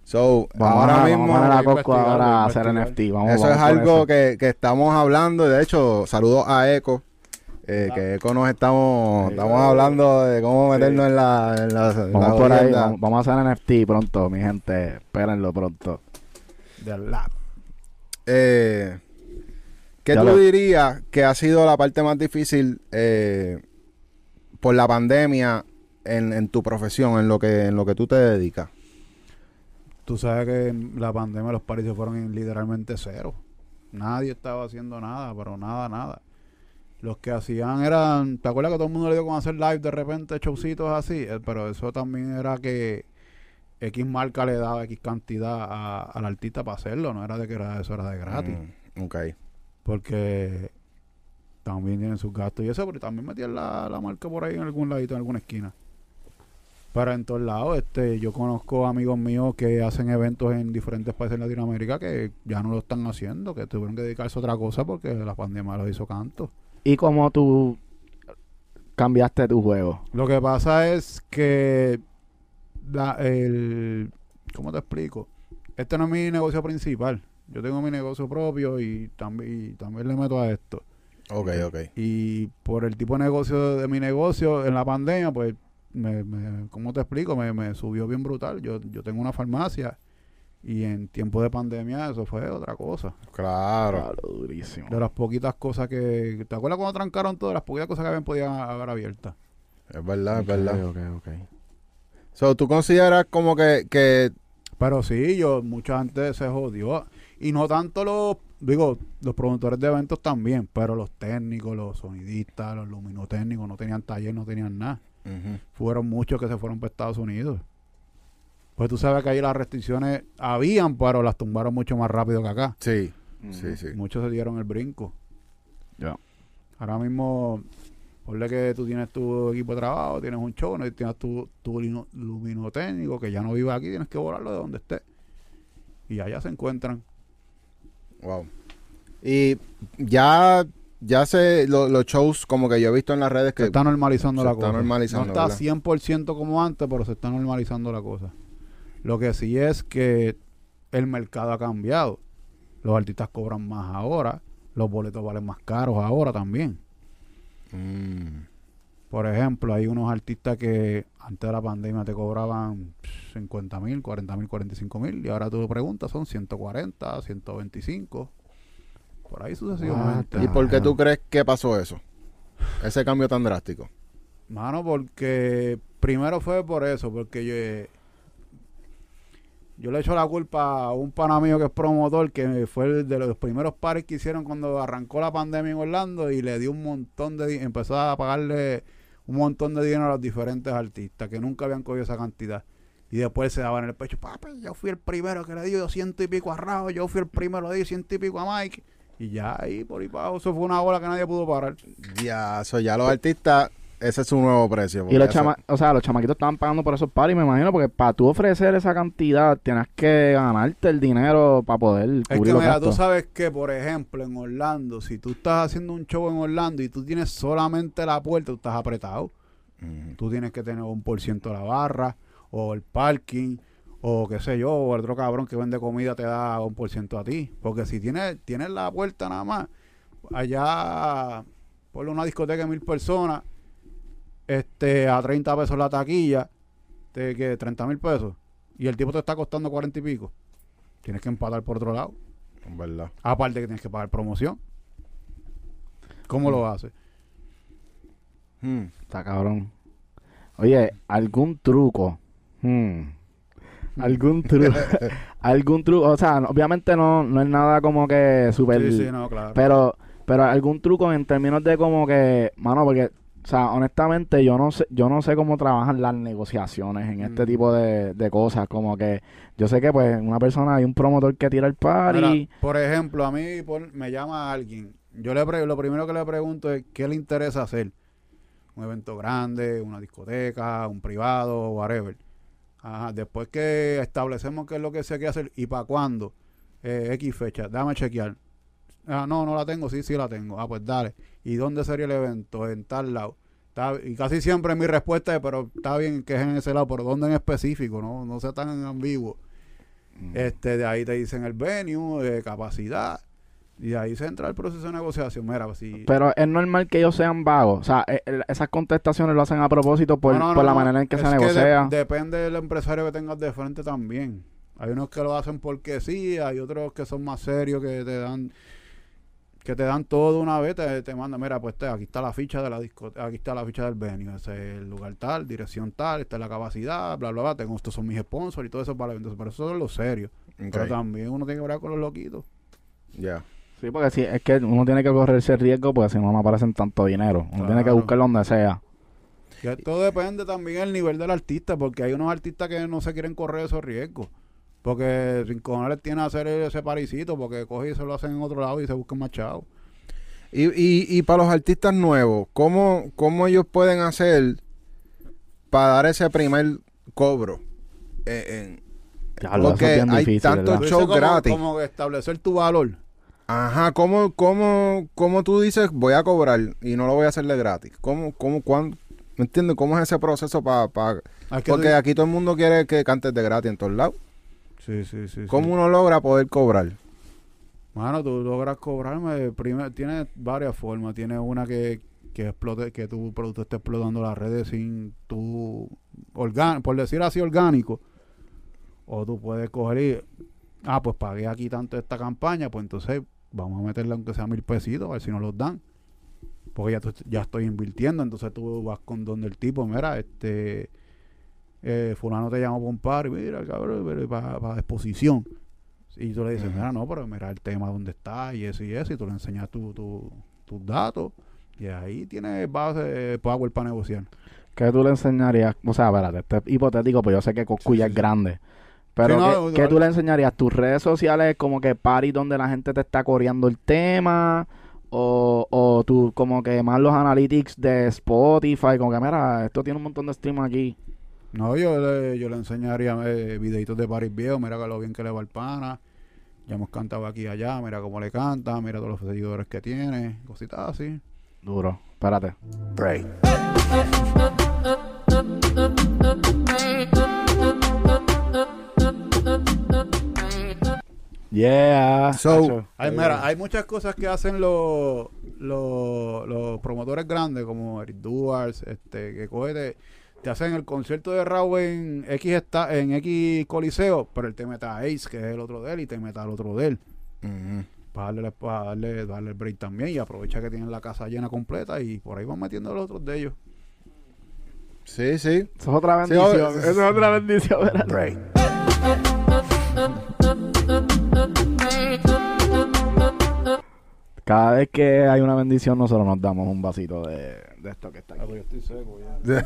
So, Vamos ahora a, mismo vamos a poner a investigar, ahora a hacer. NFT. Vamos, eso vamos es algo eso. que, que estamos hablando. De hecho, saludos a Eco. eh, que Eco nos estamos, Sí. estamos hablando de cómo meternos en la, en la, en la Vamos por ahí, vamos, vamos a hacer NFT pronto, mi gente. Espérenlo pronto. Del lab. Eh, ¿Qué Ya tú lo- dirías que ha sido la parte más difícil eh, por la pandemia en, en tu profesión, en lo que en lo que tú te dedicas? Tú sabes que en la pandemia los paris se fueron en literalmente cero. Nadie estaba haciendo nada, pero nada, nada. Los que hacían eran, ¿te acuerdas que todo el mundo le dio con hacer live de repente, showcitos así? Eh, Pero eso también era que X marca le daba X cantidad a- al artista para hacerlo, no era de que era, eso era de gratis. Mm, ok. Porque también tienen sus gastos y eso, pero también metían la, la marca por ahí en algún ladito, en alguna esquina. Pero en todos lados, este, yo conozco amigos míos que hacen eventos en diferentes países de Latinoamérica que ya no lo están haciendo, que tuvieron que dedicarse a otra cosa porque la pandemia los hizo canto. ¿Y cómo tú cambiaste tu juego? Lo que pasa es que la, el ¿cómo te explico? Este no es mi negocio principal. Yo tengo mi negocio propio y también, y también le meto a esto. Ok, ok. Y por el tipo de negocio de mi negocio en la pandemia, pues, me, me, ¿cómo te explico? Me, me subió bien brutal. Yo, yo tengo una farmacia y en tiempo de pandemia eso fue otra cosa. Claro. durísimo. De las poquitas cosas que... ¿Te acuerdas cuando trancaron todas las poquitas cosas que habían podían haber abiertas? Es verdad, es verdad. ok, ok. So, ¿Tú consideras como que, que Pero sí, yo, mucha gente se jodió. Y no tanto los, digo, los promotores de eventos también, pero los técnicos, los sonidistas, los luminotécnicos no tenían taller, no tenían nada. Fueron muchos que se fueron para Estados Unidos. Pues tú sabes que ahí las restricciones habían, pero las tumbaron mucho más rápido que acá. Sí, sí, sí. Muchos se dieron el brinco. Ya. Ahora mismo, ponle que tú tienes tu equipo de trabajo, tienes un show, tienes tu, tu luminotécnico que ya no vive aquí, tienes que volarlo de donde esté. Y allá se encuentran. Wow. Y ya, ya sé, lo- los shows como que yo he visto en las redes Se que... está normalizando se la está cosa. normalizando, no está ¿verdad? 100% como antes, pero se está normalizando la cosa. Lo que sí es que el mercado ha cambiado. Los artistas cobran más ahora. Los boletos valen más caros ahora también. Mm, Por ejemplo, hay unos artistas que antes de la pandemia te cobraban 50 mil, 40 mil, 45 mil. Y ahora tú preguntas, son 140, 125. Por ahí sucesivamente. ¿Y por qué tú crees que pasó eso? Ese cambio tan drástico. Mano, porque primero fue por eso, porque yo, yo le echo la culpa a un pana mío que es promotor, que fue el de los primeros pares que hicieron cuando arrancó la pandemia en Orlando y le dio un montón de, empezó a pagarle un montón de dinero a los diferentes artistas que nunca habían cogido esa cantidad. Y después se daban en el pecho, papi, yo fui el primero que le dio ciento y pico a Rajo, yo fui el primero que le di ciento y pico a Mike. Y ya ahí, por ahí para abajo, eso fue una ola que nadie pudo parar. Ya, eso ya los artistas ese es su nuevo precio. Y los chama o sea, los chamaquitos estaban pagando por esos paris, me imagino, porque para tú ofrecer esa cantidad tienes que ganarte el dinero para poder Es cubrir que los mira, tú sabes que, por ejemplo, en Orlando, si tú estás haciendo un show en Orlando y tú tienes solamente la puerta, tú estás apretado. Ujú. Tú tienes que tener un por ciento de la barra, o el parking, o qué sé yo, o el otro cabrón que vende comida te da un por ciento a ti. Porque si tienes, tienes la puerta nada más, allá, por una discoteca de mil personas, este, a 30 pesos la taquilla, te, que 30 mil pesos, y el tipo te está costando 40 y pico. Tienes que empatar por otro lado. En verdad. Aparte que tienes que pagar promoción. ¿Cómo lo haces? Hmm. Está cabrón. Oye, algún truco. Hmm. [LAUGHS] Algún truco. [LAUGHS] algún truco. O sea, obviamente no, no es nada como que súper. Sí, sí, no, claro. Pero, pero algún truco en términos de como que, mano, porque, o sea, honestamente yo no sé, yo no sé cómo trabajan las negociaciones en este Mm. tipo de, de cosas. Como que yo sé que pues una persona hay un promotor que tira el party. Mira, por ejemplo, a mí por- me llama alguien. Yo le pre- lo primero que le pregunto es qué le interesa hacer. Un evento grande, una discoteca, un privado, whatever. Ajá, después que establecemos qué es lo que se quiere hacer y para cuándo, eh, X fecha, dame chequear. Ah, no, no la tengo, sí, sí la tengo. Ah, pues dale. ¿Y dónde sería el evento? En tal lado. Está- y casi siempre mi respuesta es, pero está bien que es en ese lado, pero ¿dónde en específico? No, no sea tan ambiguo. Mm. Este, de ahí te dicen el venue, de capacidad, y ahí se entra el proceso de negociación. Mira, si Pero es normal que ellos sean vagos. O sea, eh, esas contestaciones lo hacen a propósito por, No, no, por no, la no. manera en que Es se de- negocia. depende del empresario que tengas de frente también. Hay unos que lo hacen porque sí, hay otros que son más serios, que te dan que te dan todo una vez, te, te mandan, mira, pues te- aquí está la ficha de la discoteca, aquí está la ficha del venue, ese es el lugar tal, dirección tal, esta es la capacidad, bla, bla, bla, tengo, estos son mis sponsors y todo eso para eventos, pero eso es lo serio. Pero también uno tiene que hablar con los loquitos. Ya. Sí, porque sí, es que uno tiene que correr ese riesgo porque si no, no aparecen tanto dinero. Uno tiene que buscarlo donde sea. Que todo depende también del nivel del artista, porque hay unos artistas que no se quieren correr esos riesgos. Porque sin cojones tiene a hacer ese parisito, porque coge y se lo hacen en otro lado y se buscan más chavos. Y, y, y para los artistas nuevos, ¿cómo, ¿cómo ellos pueden hacer para dar ese primer cobro? Eh, eso Porque hay difícil, tanto ¿verdad? Tú show dices como- gratis. Como que establecer tu valor. Ajá, ¿cómo, cómo, ¿cómo tú dices voy a cobrar y no lo voy a hacerle gratis? ¿Cómo, cómo, cuándo? ¿Me entiendes? ¿Cómo es ese proceso para...? Que porque aquí todo el mundo quiere que cantes de gratis en todos lados. Sí, sí, sí. ¿Cómo sí. uno logra poder cobrar? Mano, tú logras cobrarme. Primero, tienes varias formas. Tienes una que, que explote, que tu producto esté explotando las redes sin tu orgánico, por decir así orgánico. O tú puedes coger y, ah, pues pagué aquí tanto esta campaña, pues entonces vamos a meterle aunque sea mil pesitos, a ver si nos los dan. Porque ya, ya estoy invirtiendo, entonces tú vas con donde el tipo, mira, este, eh, fulano te llamó por un par, y mira, cabrón, para exposición. Y tú le dices, mira, no, pero mira el tema donde está y eso y eso, y tú le enseñas tu, tu- tus datos, y ahí tienes base de power para negociar. ¿Qué tú le enseñarías? O sea, espérate, esto es hipotético, pues yo sé que Coscu Sí, ya sí, es sí. Pero, Sí, no, ¿qué, qué no, tú le enseñarías? ¿Tus redes sociales como que party donde la gente te está coreando el tema? O, o tú como que más los analytics de Spotify, como que mira, esto tiene un montón de stream aquí. No, yo le, yo le enseñaría eh, videitos de Paris Viejo, mira que lo bien que le va el pana. Ya hemos cantado aquí y allá, mira cómo le canta, mira todos los seguidores que tiene, cositas así. Duro, espérate. Break. Yeah. So-. Hay, mira, hay muchas cosas que hacen los, los, los promotores grandes, como Eric Duars, este, que coge te, te hacen el concierto de Raúl en X esta, en X Coliseo, pero él te mete a Ace, que es el otro de él, y te mete al otro de él. Para darle, para darle, darle el break también y aprovecha que tienen la casa llena completa y por ahí van metiendo los otros de ellos. Sí, sí. Eso es otra bendición. Eso es otra bendición. Break. Cada vez que hay una bendición, nosotros nos damos un vasito de, de esto que está aquí. yo estoy seco ya.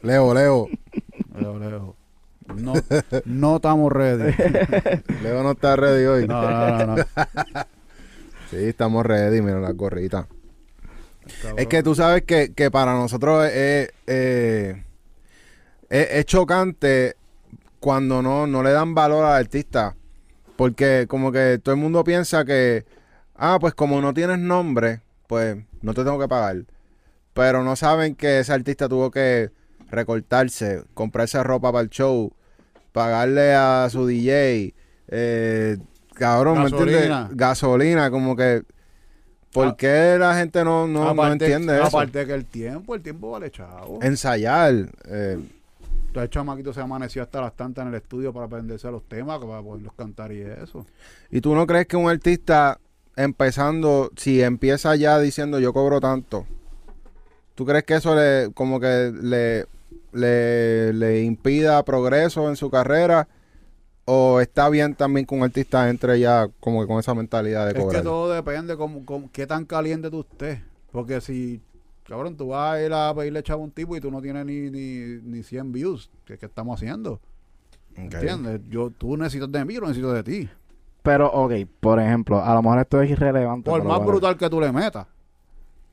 [LAUGHS] Leo, Leo. Leo, Leo. No, no estamos ready. [LAUGHS] Leo no está ready hoy. No, no, no, no. [LAUGHS] Sí, estamos ready. Mira la gorrita. Es que tú sabes que, que para nosotros es, eh, es, es chocante cuando no, no le dan valor al artista. Porque como que todo el mundo piensa que, ah, pues como no tienes nombre, pues no te tengo que pagar. Pero no saben que ese artista tuvo que recortarse, comprarse ropa para el show, pagarle a su DJ, eh, cabrón, ¿me Gasolina. entiendes? Gasolina, como que... ¿Por Ah. qué la gente no, no, no entiende eso? aparte que el tiempo, el tiempo vale chavo. Ensayar. eh, El chamaquito se amaneció hasta las tantas en el estudio para aprenderse los temas, para poderlos cantar y eso. ¿Y tú no crees que un artista empezando, si empieza ya diciendo yo cobro tanto, ¿tú crees que eso le como que le, le, le impida progreso en su carrera? ¿O está bien también que un artista entre ya como que con esa mentalidad de Es que cobrar? todo depende como, como- qué tan caliente tú estés. Porque si, cabrón, tú vas a ir a pedirle chavo a un tipo y tú no tienes ni, ni, ni 100 views, ¿qué, qué estamos haciendo? ¿Entiendes? Yo, tú necesitas de mí, yo necesito de ti. Pero, ok, por ejemplo, a lo mejor esto es irrelevante. Por más brutal que tú le metas.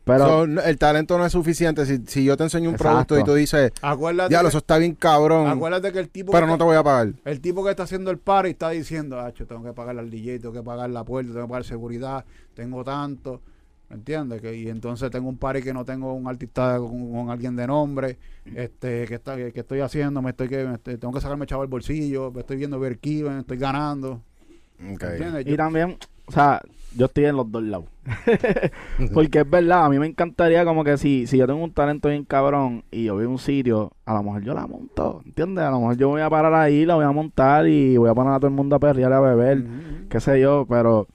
Pero, So, el talento no es suficiente. Si, si yo te enseño un Exacto. producto y tú dices, Acuérdate, ya, eso está bien cabrón, acuérdate que el tipo pero que no te voy a pagar. El tipo que está haciendo el party está diciendo, ah, yo tengo que pagar al DJ, tengo que pagar la puerta, tengo que pagar seguridad, tengo tanto, ¿me entiendes? Que, y entonces tengo un party que no tengo un artista con, con alguien de nombre, este, que está, que, que estoy haciendo, me estoy que me estoy- tengo que sacarme chavo el bolsillo, me estoy viendo ver me estoy ganando, Ok. ¿entiendes? y Yo- también, o sea, yo estoy en los dos lados. [LAUGHS] Porque es verdad, a mí me encantaría como que si, si yo tengo un talento bien cabrón y yo voy a un sitio, a lo mejor yo la monto, ¿entiendes? A lo mejor yo voy a parar ahí, la voy a montar y voy a poner a todo el mundo a perrear y a beber, qué sé yo, pero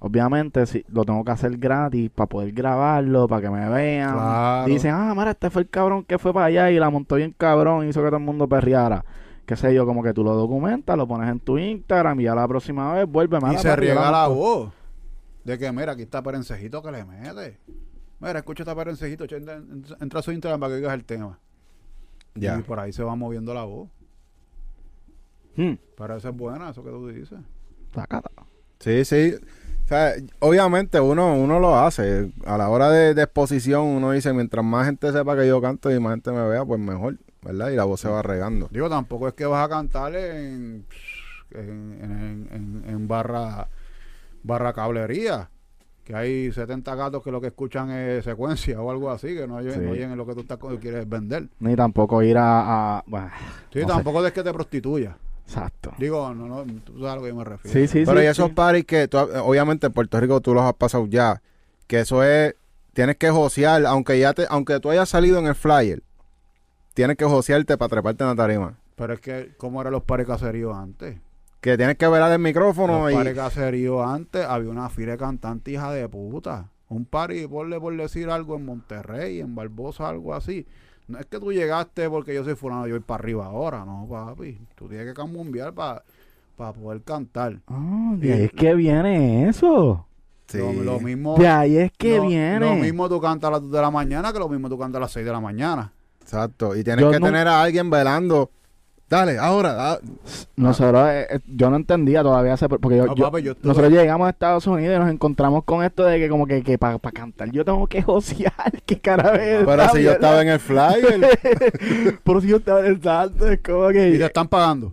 obviamente si lo tengo que hacer gratis para poder grabarlo, para que me vean. Claro. Dicen, ah, mira, este fue el cabrón que fue para allá y la montó bien cabrón, hizo que todo el mundo perreara. Qué sé yo, como que tú lo documentas, lo pones en tu Instagram y ya la próxima vez vuelve y mira, se riega la voz de que, mira, aquí está Perencejito que le mete. Mira, escucha esta Perencejito, entra, a su Instagram para que oigas el tema. Ya. Y por ahí se va moviendo la voz. Hmm, Pero eso es buena, eso que tú dices. sacata. Sí, sí. Sea, obviamente uno, uno lo hace. A la hora de, de exposición uno dice, mientras más gente sepa que yo canto y más gente me vea, pues mejor, ¿verdad? Y la voz se va regando. Digo, tampoco es que vas a cantar en, en, en, en- barra, barra cablería. Que hay 70 gatos que lo que escuchan es secuencia o algo así, que no oyen, Sí. no oyen lo que tú estás, quieres vender. Ni tampoco ir a... a- bueno, Sí, No sé. tampoco es que te prostituyas. Exacto. Digo, no, no, tú sabes a lo que yo me refiero. Sí, sí, Pero sí. y esos sí. paris que, tú- obviamente en Puerto Rico tú los has pasado ya, que eso es, tienes que josear, aunque ya te, aunque tú hayas salido en el flyer, tienes que josearte para treparte en la tarima. Pero es que, ¿cómo eran los pares caseríos antes? Que tienes que velar el micrófono Los y... pares caseríos antes había una fila de cantantes hija de puta. Un party, ponle por decir algo en Monterrey, en Barbosa, algo así. No es que tú llegaste porque yo soy fulano, yo voy para arriba ahora, no, papi. Tú tienes que cambiar para poder cantar. Ah, de ahí es que viene eso. Sí. Lo, lo mismo. De ahí es que lo- viene. Lo mismo tú cantas a las 2 de la mañana que lo mismo tú cantas a las 6 de la mañana. Exacto. Y tienes Yo que no- tener a alguien velando. Dale, ahora. ah. Nosotros, eh, eh, yo no entendía todavía, ese- porque yo, No, yo- papi, yo estuve- nosotros llegamos a Estados Unidos y nos encontramos con esto de que como que, que para cantar yo tengo que [LAUGHS] josear, que carajo es Pero si yo estaba en el flyer. [LAUGHS] Pero si yo estaba en el salto, es como Y te que... están pagando.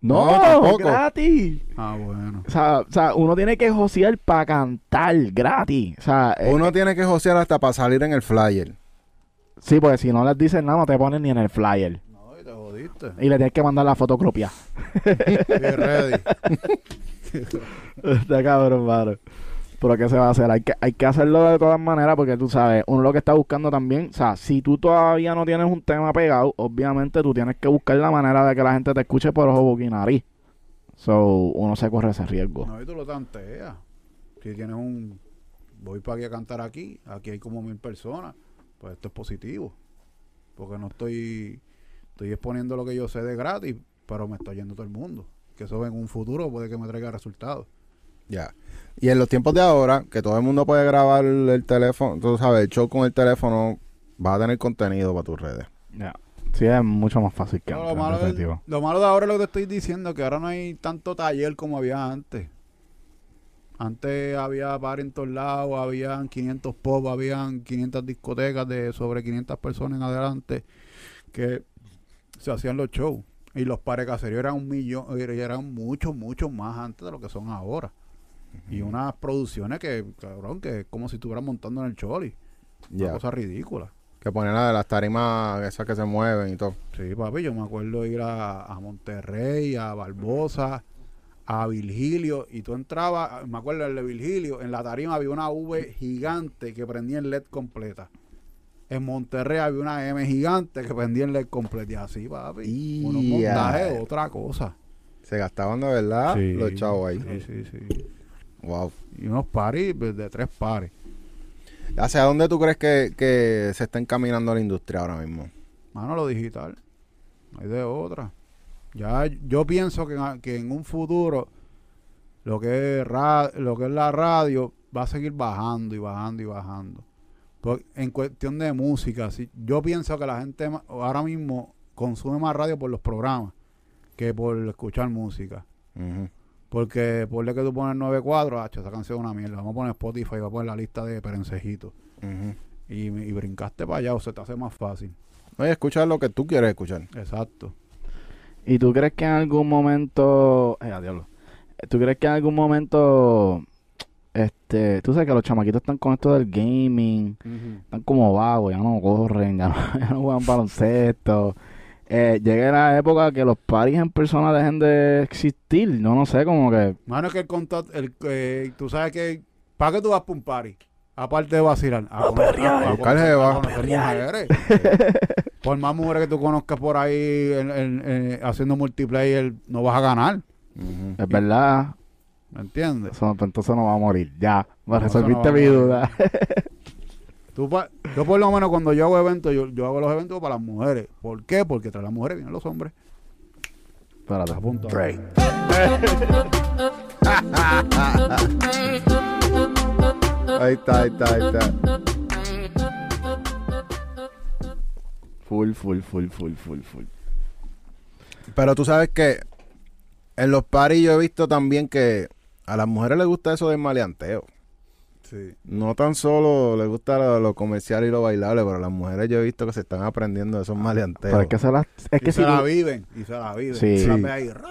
No, No, tampoco. gratis. Ah, bueno. O sea, o sea, uno tiene que josear para cantar gratis. O sea, eh, Uno tiene que josear hasta para salir en el flyer. sí, porque si no les dicen nada, no te ponen ni en el flyer. Y le tienes que mandar la fotocopia. Ready. [LAUGHS] Está cabrón, mano. Pero ¿qué se va a hacer? Hay que, hay que hacerlo de todas maneras porque tú sabes, uno lo que está buscando también, o sea, si tú todavía no tienes un tema pegado, obviamente tú tienes que buscar la manera de que la gente te escuche por ojo, boca y nariz. So, uno se corre ese riesgo. No, y tú lo tanteas. Si tienes un. Voy para aquí a cantar aquí. Aquí hay como mil personas. Pues esto es positivo. Porque no estoy. Estoy exponiendo lo que yo sé de gratis. Pero me está yendo todo el mundo. Que eso en un futuro puede que me traiga resultados. Ya. Y en los tiempos de ahora, que todo el mundo puede grabar el teléfono, tú sabes, el show con el teléfono, va a tener contenido para tus redes. Ya. Sí, es mucho más fácil que No, antes, lo, malo lo malo de ahora es lo que te estoy diciendo. Que ahora no hay tanto taller como había antes. Antes había bar en todos lados, habían 500 pop, habían 500 discotecas de sobre 500 personas en adelante que se hacían los shows. Y los pares caseríos eran un millón, eran muchos, muchos más antes de lo que son ahora. Y unas producciones que, cabrón, que es como si estuvieran montando en el Choli. Una Ya. cosa ridícula. Que ponen la de las tarimas esas que se mueven y todo. Sí, papi, yo me acuerdo ir a, a Monterrey, a Barbosa, a Virgilio, y tú entrabas, me acuerdo del de Virgilio, en la tarima había una V gigante que prendía en LED completa. En Monterrey había una M gigante que prendía en LED completa. Y así, papi. Unos montajes, otra cosa. Se gastaban de verdad Sí. los chavos ahí. Sí, sí, sí. Wow. Y unos paris pues, de tres pares. ¿Hacia dónde tú crees que, que se está encaminando la industria ahora mismo? Mano, lo digital. No hay de otra. Ya yo pienso que en, que en un futuro lo que es ra- lo que es la radio va a seguir bajando y bajando y bajando. En cuestión de música, sí, yo pienso que la gente ahora mismo consume más radio por los programas que por escuchar música. Porque por que tú pones 9.4, hacho, esa canción es una mierda. Vamos a poner Spotify, va a poner la lista de perencejitos. Ujú. Y, y brincaste para allá o se te hace más fácil. Oye, escuchar lo que tú quieres escuchar. Exacto. ¿Y tú crees que en algún momento... Eh, a diablo. ¿Tú crees que en algún momento... Este, tú sabes que los chamaquitos están con esto del gaming, están como vagos, ya no corren, [LAUGHS] ya no, ya no juegan baloncesto. Eh, llegue la época que los paris en persona dejen de existir, no, no sé, como que... Mano, es que el contacto, el, eh, tú sabes que, ¿para qué tú vas para un party? Aparte de vacilar. A, perrear. a Buscar jeva. a conocer mujeres. Por más mujeres que tú conozcas por ahí en- en- en- haciendo multiplayer, no vas a ganar. Es verdad, ¿Me entiendes? eso, pues entonces no va a morir, ya, me No, eso no resolviste va a mi duda. [LAUGHS] Tú pa- yo por lo menos cuando yo hago eventos, yo, yo hago los eventos para las mujeres. ¿Por qué? Porque tras las mujeres vienen los hombres. Espérate. A punto. Break. [LAUGHS] Ahí está, ahí está, ahí está. Full, full, full, full, full, full. Pero tú sabes que en los paris yo he visto también que a las mujeres les gusta eso del maleanteo. Sí. No tan solo les gusta lo, lo comercial y lo bailable, pero a las mujeres yo he visto que se están aprendiendo de esos maleanteos. Pero es que se las... Es y que se si la viven. Y se la viven. Sí. La ahí, ra,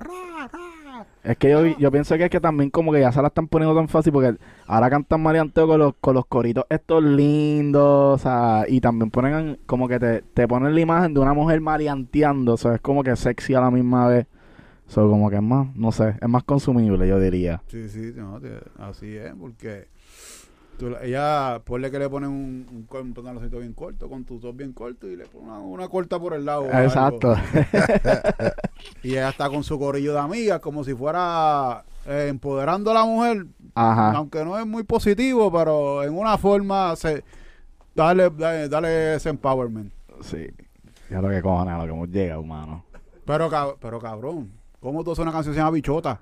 ra, ra. Es que yo, yo pienso que es que también como que ya se la están poniendo tan fácil porque ahora cantan maleanteo con los, con los coritos estos lindos, o sea, y también ponen como que te, te ponen la imagen de una mujer maleanteando, o sea, es como que sexy a la misma vez. So, como que es más, no sé, es más consumible, yo diría. Sí, sí, no, te- así es, porque tú la- ella, ponle que le ponen un, un, pantaloncito bien corto, con tu top bien corto y le ponen una, una corta por el lado. Exacto. [LAUGHS] Y ella está con su corillo de amigas, como si fuera eh, empoderando a la mujer, Ajá. aunque no es muy positivo, pero en una forma, se, dale, dale, dale ese empowerment. Sí. Ya lo que cojones, a lo que hemos llegado, humano. Pero, pero cabrón, ¿cómo tú haces una canción que se llama Bichota?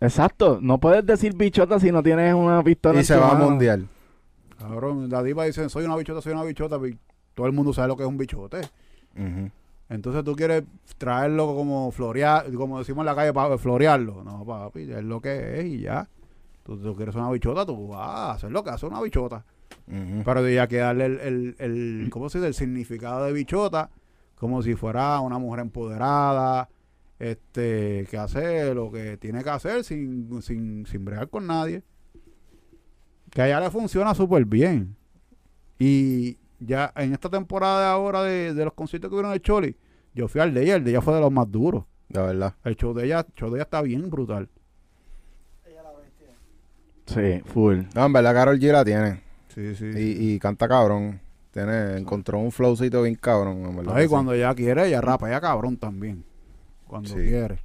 Exacto. No puedes decir bichota si no tienes una pistola y se va a mundial. Cabrón, la diva dice, soy una bichota, soy una bichota, todo el mundo sabe lo que es un bichote. Entonces tú quieres traerlo como florear, como decimos en la calle, para florearlo. No, papi, es lo que es y ya. Tú, tú quieres una bichota, tú vas a hacer lo que hace una bichota. Pero ya que darle el, el, el, ¿cómo se dice? El significado de bichota, como si fuera una mujer empoderada, este, que hace lo que tiene que hacer sin, sin, sin bregar con nadie. Que a ella le funciona súper bien. Y ya en esta temporada de ahora de, de los conciertos que hubieron en el Choli, yo fui al de ella, el de ella fue de los más duros. De verdad. El show de ella, el show de ella está bien brutal. Sí, full. No, en verdad Carol G la tiene. Sí, sí. Y, y canta cabrón. Tiene, encontró un flowcito bien cabrón, en verdad. Ay, sí. cuando ella quiere, ella rapa, ella cabrón también. Cuando Sí. quiere.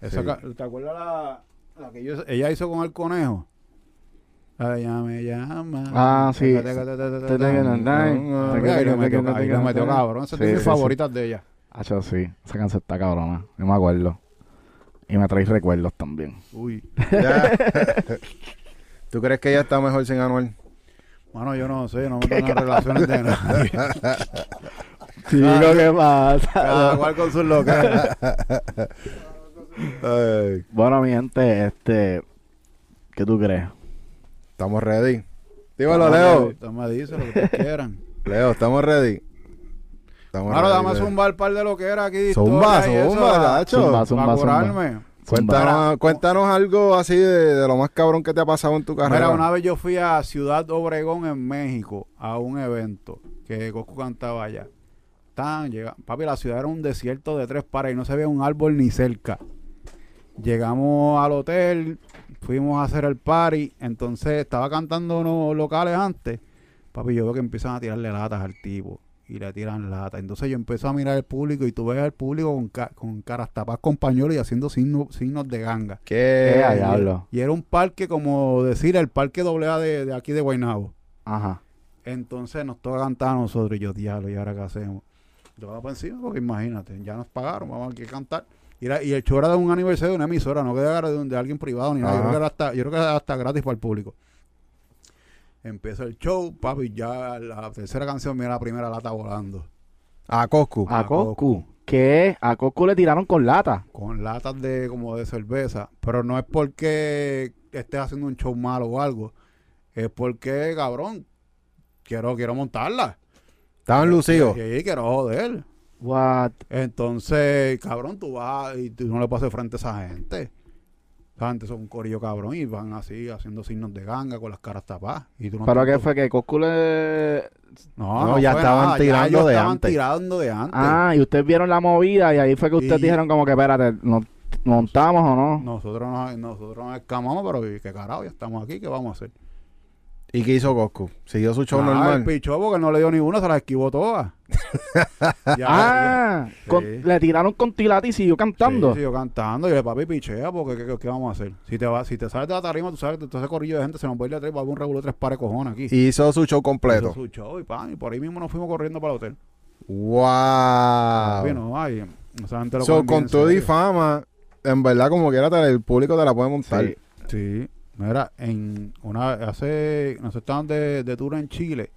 Esa Sí. ¿Te acuerdas la, la que yo- ella hizo con el conejo? La ella me llama. Ah, sí. Ahí te- le metió- cabrón. Esa es de mis favoritas de ella. Hacho, sí. Esa canción está cabrona. Yo me acuerdo. Y me trae recuerdos también. Uy. Ya. ¿Tú crees que ella está mejor sin Anuel? Mano, yo no sé, no me tengo relaciones de nadie. Chico, ¿qué pasa? Cada cual con sus locales. [LAUGHS] Ay. Bueno, mi gente, este... ¿Qué tú crees? Estamos ready. Dímelo, Leo. toma, dice lo que ustedes quieran. [LAUGHS] Leo, estamos ready. Estamos ready, dame Leo. zumbar par de lo que era aquí. de Zumba, historia y eso, zumba, gacho. Zumba, zumba, Para zumba. curarme. Cuéntanos, cuéntanos algo así de, de lo más cabrón que te ha pasado en tu carrera. Mira, una vez yo fui a Ciudad Obregón en México a un evento que Goku cantaba allá. Tan, llega, papi, la ciudad era un desierto de tres pares y no se veía un árbol ni cerca. Llegamos al hotel, fuimos a hacer el party, entonces estaba cantando unos locales antes. Papi, yo veo que empiezan a tirarle latas al tipo y le tiran latas. Entonces yo empiezo a mirar el público y tú ves al público con, ca- con caras tapadas con pañuelos y haciendo signos, signos de ganga. ¿Qué? Eh, diablo. Y era un parque, como decir, el parque AA de, de aquí de Guaynabo. Ajá. Entonces nos toca cantar a nosotros. Y yo, diablo, ¿y ahora qué hacemos? Yo vamos para encima, porque imagínate, ya nos pagaron, vamos aquí a cantar. Y, era- y el show era de un aniversario de una emisora, no que de, de alguien privado ni nada. Yo creo, que era hasta, yo creo que era hasta gratis para el público. Empieza el show, papi, ya la tercera canción, mira la primera lata volando. A Coscu. A A Coscu. ¿Qué? A Coscu le tiraron con lata. con latas de como de cerveza, pero no es porque estés haciendo un show malo o algo, es porque, cabrón, quiero quiero montarla. Estaban lucidos. Y quiero joder. What? Entonces, cabrón, tú vas y tú no le pasas frente a esa gente. Esa gente son un corillo cabrón y van así haciendo signos de ganga con las caras tapadas. Y tú no ¿Pero qué fue? ¿Que Coscu le...? No, No, no, ya estaban nada, tirando ellos de estaban antes. tirando de antes. Ah, y ustedes vieron la movida y ahí fue que ustedes Y- dijeron como que, espérate, ¿nos montamos o no? Nosotros nos, nosotros nos escamamos, pero ¿y qué carajo, ya estamos aquí, ¿qué vamos a hacer? ¿Y qué hizo Coscu? ¿Siguió su show Ah, normal? El pichó porque no le dio ni una, se la esquivó todas. [LAUGHS] Ya, Ah, con- Sí. le tiraron con tilata y siguió cantando. Sí, siguió cantando. Y yo, papi, pichea, porque ¿qué, qué- qué vamos a hacer? Si te va, si te sales de la tarima, tú sabes que todo ese corrillo de gente se nos va a ir de atrás, va a haber un regulo de tres pares de cojones aquí. Y hizo su show Hizo completo. su show y pan, y por ahí mismo nos fuimos corriendo para el hotel. ¡Wow! Papi, no, ay, esa gente lo So, con todo y fama, en verdad, como quiera, el público te la puede montar. Sí. Sí, mira, en una hace nosotros estábamos de, de tour en Chile.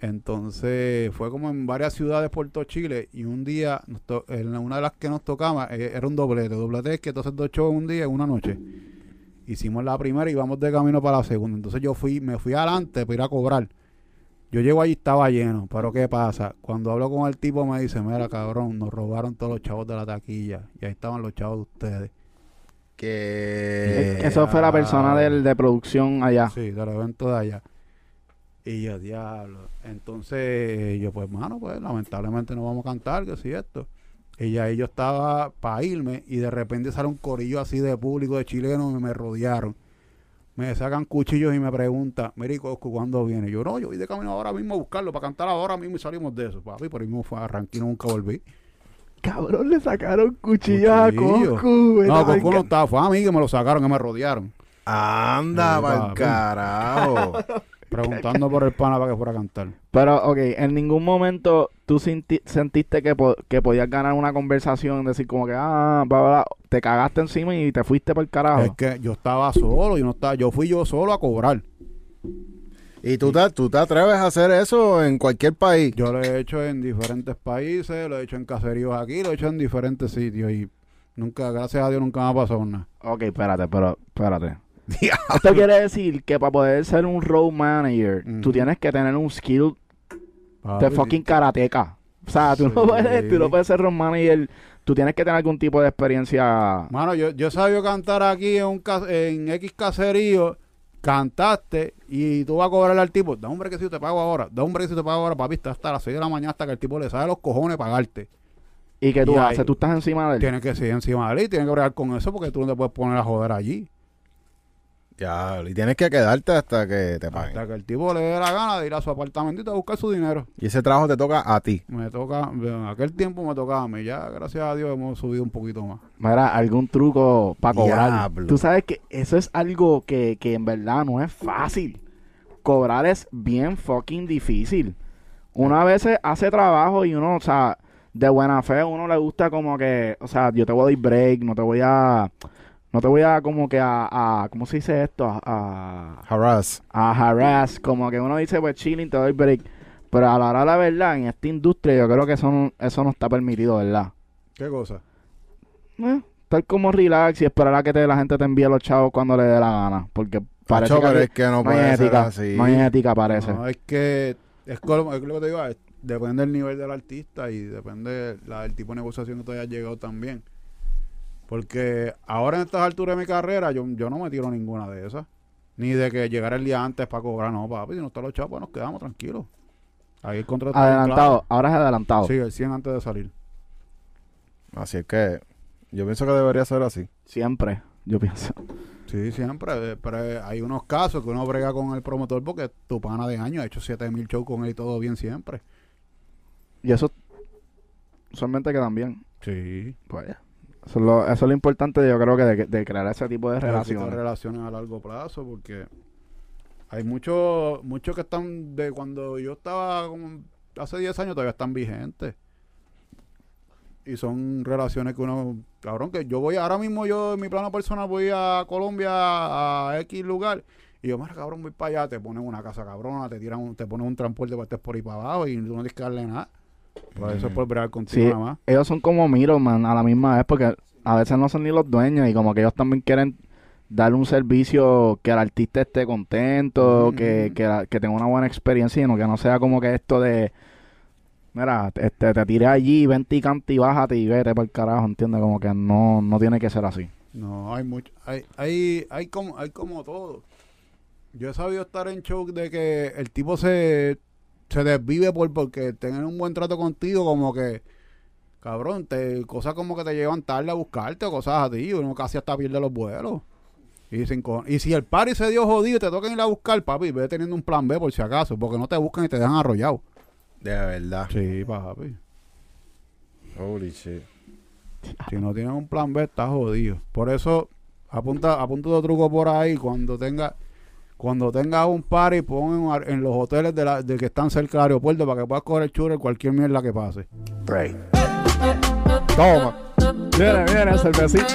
Entonces fue como en varias ciudades de Puerto Chile y un día en una de las que nos tocaba eh, era un doblete, doblete que entonces dos shows un día en una noche. Hicimos la primera y vamos de camino para la segunda. Entonces yo fui, me fui adelante para ir a cobrar. Yo llego allí estaba lleno, pero ¿qué pasa? Cuando hablo con el tipo me dice, mira cabrón, nos robaron todos los chavos de la taquilla y ahí estaban los chavos de ustedes. Que... Eso fue la persona del, de producción allá. Sí, del evento de allá. Y yo, diablo. Entonces, yo, pues, mano, pues, lamentablemente no vamos a cantar, que si esto. Y ya ahí yo estaba para irme y de repente sale un corillo así de público de chilenos y me rodearon. Me sacan cuchillos y me preguntan, Mary Coscu, ¿cuándo viene? Yo, no, yo voy de camino ahora mismo a buscarlo para cantar ahora mismo y salimos de eso, papi. Por ahí mismo fue a Ranquino, nunca volví. Cabrón, le sacaron cuchillos a Cuchillo. Coscu. vete No, Coscu no estaba, fue a mí que me lo sacaron, que me rodearon. Anda, pa'l carajo. [LAUGHS] Preguntando por el pana para que fuera a cantar. Pero, ok, en ningún momento tú sinti- sentiste que, po- que podías ganar una conversación, decir como que, ah, bla, bla, bla, te cagaste encima y te fuiste por el carajo. Es que yo estaba solo, yo no estaba, yo fui yo solo a cobrar. ¿Y tú te, tú te atreves a hacer eso en cualquier país? Yo lo he hecho en diferentes países, lo he hecho en caseríos aquí, lo he hecho en diferentes sitios y nunca, gracias a Dios, nunca me ha pasado nada. Ok, espérate, pero espérate. [LAUGHS] Esto quiere decir que para poder ser un road manager, tú Ujú. tienes que tener un skill de fucking karateca. O sea, tú, no puedes, tú no puedes ser road manager. Tú tienes que tener algún tipo de experiencia. Mano, yo, yo sabía cantar aquí en un cas- en X caserío, cantaste y tú vas a cobrarle al tipo, da un break si te pago ahora, da un break si te pago ahora, papi, está hasta las 6 de la mañana hasta que el tipo le sale los cojones pagarte. Y que tú Y ahí- haces, tú estás encima de él. Tienes que seguir encima de él y tienes que bregar con eso porque tú no te puedes poner a joder allí. Ya, y tienes que quedarte hasta que te paguen. Hasta que el tipo le dé la gana de ir a su apartamentito a buscar su dinero. Y ese trabajo te toca a ti. Me toca, en aquel tiempo me tocaba a mí. Ya, gracias a Dios, hemos subido un poquito más. Mira, algún truco para cobrar. Diablo. Tú sabes que eso es algo que, que en verdad no es fácil. Cobrar es bien fucking difícil. Uno a veces hace trabajo y uno, o sea, de buena fe, uno le gusta como que, o sea, yo te voy a dar break, no te voy a, no te voy a como que a, a ¿cómo se dice esto? A, a, Harass. a harass, como que uno dice, pues chilling, te doy break. Pero a la hora de la verdad, en esta industria yo creo que eso no, eso no está permitido, ¿verdad? ¿Qué cosa? Eh, estar como relax y esperar a que te, la gente te envíe los chavos cuando le dé la gana. Porque parece Macho, que, pero es que no no hay puede ser ética. así. No hay ética, parece. No, es que es como- es lo que te digo, es- depende del nivel del artista y depende la- del tipo de negociación que tú hayas llegado también. Porque ahora en estas alturas de mi carrera yo, yo no me tiro ninguna de esas. Ni de que llegara el día antes para cobrar, no, papi. Si no están los chavos, pues nos quedamos tranquilos. Ahí el contrato está adelantado. Ahora es adelantado. Sí, el 100 antes de salir. Así es que yo pienso que debería ser así. Siempre, yo pienso. Sí, siempre. eh, Pero eh, hay unos casos que uno brega con el promotor porque tu pana de año ha hecho 7000 shows con él y todo bien siempre. Y eso usualmente quedan bien. Sí. Pues eso es lo, eso es lo importante, yo creo que de, de crear ese tipo de relaciones. relaciones. relaciones a largo plazo porque hay muchos muchos que están de cuando yo estaba como hace 10 años todavía están vigentes y son relaciones que uno cabrón que yo voy ahora mismo yo en mi plano personal voy a Colombia a X lugar y yo mira cabrón voy para allá te ponen una casa cabrona te tiran un- te ponen un transporte para estés por ahí para abajo y tú no tienes que darle nada Eso es por bregar contigo Sí. nada más Ellos son como middleman a la misma vez porque a veces no son ni los dueños y como que ellos también quieren darle un servicio que el artista esté contento, que, que, la- que tenga una buena experiencia y no que no sea como que esto de mira, este, te tiré allí, vente y canta y bájate y vete por el carajo, ¿entiendes? Como que no, no tiene que ser así. No, hay mucho, hay, hay, hay como, hay como todo. Yo he sabido estar en show de que el tipo se, se desvive por porque tener un buen trato contigo, como que, cabrón, te, cosas como que te llevan tarde a buscarte o cosas así, uno casi hasta pierde los vuelos. Y, sin y si el party se dio jodido y te tocan ir a buscar, papi, ve teniendo un plan B por si acaso, porque no te buscan y te dejan arrollado. De verdad. Sí, papi. Holy shit. Si no tienes un plan B, estás jodido. Por eso, apunta, apunta tu truco por ahí. Cuando tenga cuando tengas un party, pon en, los hoteles de, la, de que están cerca del aeropuerto para que puedas coger el churro cualquier mierda que pase. Toma. Viene, viene, cervecita.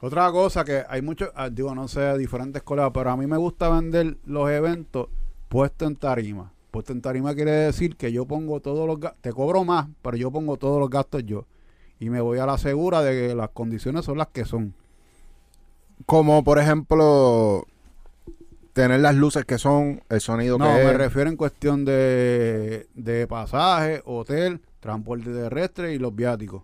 Otra cosa que hay muchos, ah, digo, no sé, diferentes colegas, pero a mí me gusta vender los eventos puestos en tarima. Puesto en tarima quiere decir que yo pongo todos los gastos, te cobro más, pero yo pongo todos los gastos yo. Y me voy a la segura de que las condiciones son las que son. Como por ejemplo, tener las luces que son, el sonido No, que me es. refiero en cuestión de, de pasaje, hotel, transporte terrestre y los viáticos.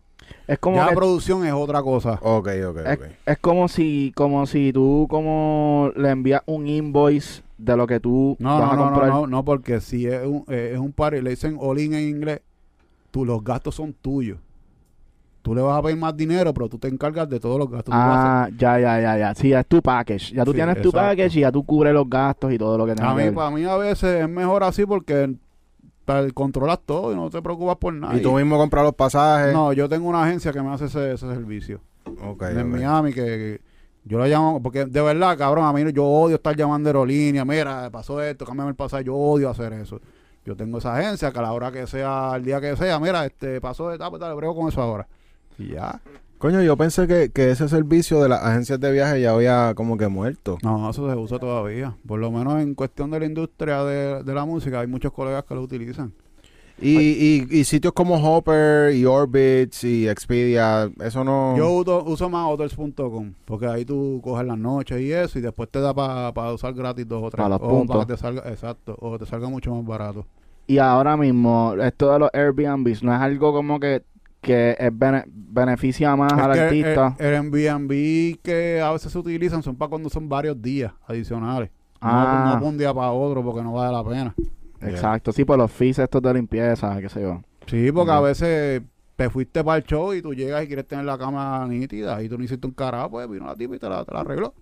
Es como ya que- la producción es otra cosa. Ok, ok, Es, ok. es como si como si tú como le envías un invoice de lo que tú No, vas no, a no, no, comprar. no, no, porque si es un, eh, es un party, le dicen all-in en inglés, tú, los gastos son tuyos. Tú le vas a pedir más dinero, pero tú te encargas de todos los gastos. Ah, ya, ya, ya, ya. Sí, ya es tu package. Ya tú Sí, tienes tu package y ya tú cubres los gastos y todo lo que tengas a, que mí, para mí a veces es mejor así porque controlas todo y no te preocupas por nada. y tú mismo compras los pasajes. no, yo tengo una agencia que me hace ese, ese servicio. Ok, en. Miami que, que yo lo llamo, porque de verdad, cabrón, a mí yo odio estar llamando aerolínea, mira, pasó esto, cámbiame el pasaje, yo odio hacer eso. Yo tengo esa agencia que a la hora que sea, el día que sea, mira, este pasó de pues dale, brego con eso ahora. Ya. Coño, yo pensé que, que ese servicio de las agencias de viaje ya había como que muerto. No, eso se usa todavía. Por lo menos en cuestión de la industria de, de la música, hay muchos colegas que lo utilizan. Y, y, y sitios como Hopper y Orbitz y Expedia, eso no... Yo uso, uso más hotels.com, porque ahí tú coges las noches y eso, y después te da para usar gratis dos o tres. Pa' los o puntos. para que te salga, exacto, o te salga mucho más barato. Y ahora mismo, esto de los Airbnbs, no es algo como que, que es bene- beneficia más Es al que artista. El, el Airbnb que a veces se utilizan son para cuando son varios días adicionales. No- Ah. No, para un día para otro porque no vale la pena. Exacto, sí, por los fees estos de limpieza, qué sé yo. Sí, porque a veces te fuiste para el show y tú llegas y quieres tener la cama nítida y tú no hiciste un carajo, pues vino la tipa y te la, te la arregló.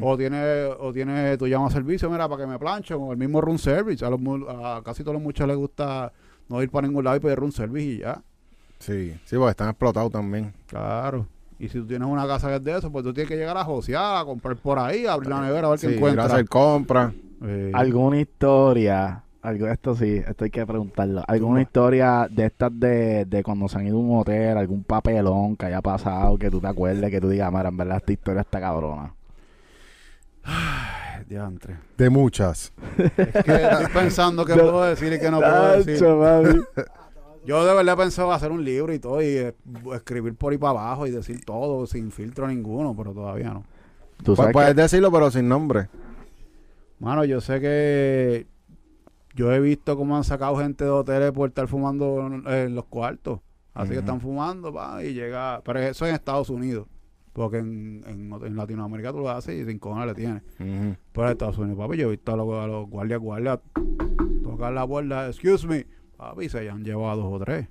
O tienes, o tiene, tú llamas servicio, mira, para que me planchen, o el mismo room service. A, los, a casi todos los muchachos les gusta no ir para ningún lado y pedir room service y ya. Sí, sí, porque están explotados también. Claro. Y si tú tienes una casa que es de eso, pues tú tienes que llegar a josear, a comprar por ahí, a abrir la nevera, a ver Sí, qué ir a encuentras. hacer compras. Eh, ¿Alguna historia? Algo, esto sí, esto hay que preguntarlo. ¿Alguna historia de estas de, de cuando se han ido a un hotel, algún papelón que haya pasado, que tú te acuerdes, que tú digas, mira, en verdad esta historia está cabrona? Diantre. De muchas. Es que estoy pensando qué [LAUGHS] puedo decir y qué no puedo decir. [LAUGHS] Yo de verdad pensaba hacer un libro y todo y eh, escribir por ahí para abajo y decir todo sin filtro ninguno, pero todavía no. Tú Pu- sabes puedes que- decirlo, pero sin nombre. Mano, yo sé que yo he visto cómo han sacado gente de hoteles por estar fumando en, en los cuartos. Así que están fumando, pa, y llega. Pero eso en Estados Unidos. Porque en, en, en Latinoamérica tú lo haces y sin cojones le tienes. Pero en Estados Unidos, papi, yo he visto a los, a los guardias, guardias tocar la puerta, excuse me, papi, y se han llevado a dos o tres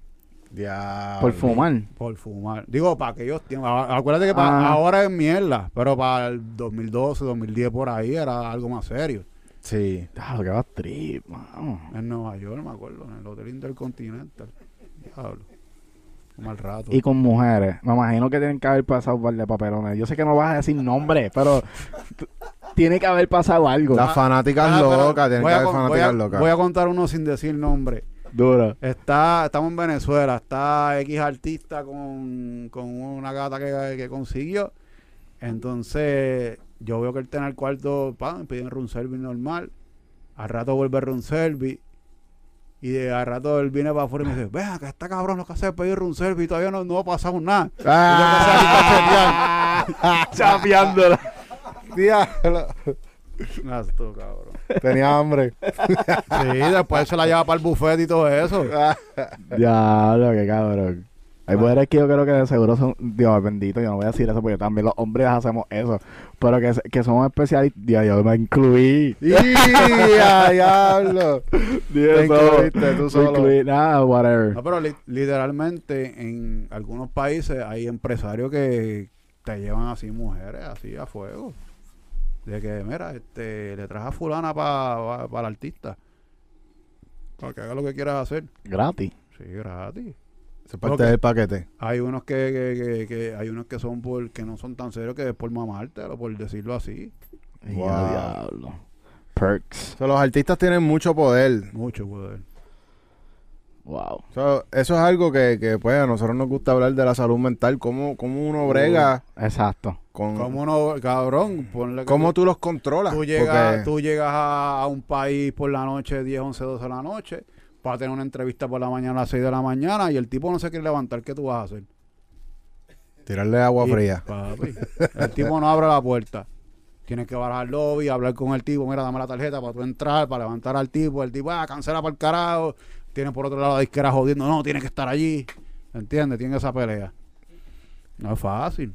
Diablo. por fumar. por fumar. Digo, para aquellos tiempos. Acuérdate que Ah. ahora es mierda, pero para el 2012, 2010 por ahí era algo más serio. Sí. Claro, que va trip, mano. En Nueva York, me acuerdo, en el Hotel Intercontinental. Diablo. Un mal rato. Y con mujeres. Me imagino que tienen que haber pasado un par de papelones. Yo sé que no vas a decir nombre, pero [LAUGHS] tiene que haber pasado algo. Las fanáticas Ah, locas, tienen que haber voy fanáticas a- locas. Voy a contar uno sin decir nombre. Duro. Está, estamos en Venezuela, está X artista con, con una gata que, que consiguió. Entonces, yo veo que él está en el cuarto, pam, piden room service normal. Al rato vuelve room service. Y de, al rato él viene para afuera y me dice, vea que está cabrón lo que hace pedir room service y todavía no, no ha pasado nada. Ah, [LAUGHS] Chapeándola. diablo. [LAUGHS] Ah, esto, cabrón. Tenía hambre. Sí, después se la lleva para el buffet y todo eso. [LAUGHS] Diablo, qué cabrón. Hay poderes que yo creo que de seguro son, Dios bendito, yo no voy a decir eso porque también los hombres hacemos eso, pero que, que somos especialistas, Dios, yo me incluí. ¡Ya, diablo! [LAUGHS] Dios, Te incluiste tú solo. incluí, nada, whatever. No, pero li- literalmente en algunos países hay empresarios que te llevan así mujeres, así a fuego. De que, mira, este, le traes a fulana para el artista. Para que haga lo que quieras hacer. Gratis. Sí, gratis. Es parte del paquete. Hay unos que, que, que, que- hay unos que son por, que no son tan serios que es por mamarte, o por decirlo así. Wow. Diablo. Perks. O sea, los artistas tienen mucho poder. Mucho poder. Wow. O sea, eso es algo que, que, pues, a nosotros nos gusta hablar de la salud mental. Cómo, cómo uno brega Exacto. Con... ¿Cómo no, cabrón? Ponle ¿Cómo tú- los controlas? Tú llegas, Porque- tú llegas a, a un país por la noche, 10, 11, 12 de la noche, para tener una entrevista por la mañana a las 6 de la mañana y el tipo no se quiere levantar. ¿Qué tú vas a hacer? Tirarle agua Y, fría. papi, el tipo no abre la puerta. Tienes que bajar al lobby, hablar con el tipo, mira, dame la tarjeta para tú entrar, para levantar al tipo. El tipo, ah, cancela para el carajo. Tienes por otro lado la disquera jodiendo, no, tienes que estar allí. ¿Entiendes? Tiene esa pelea. No es fácil.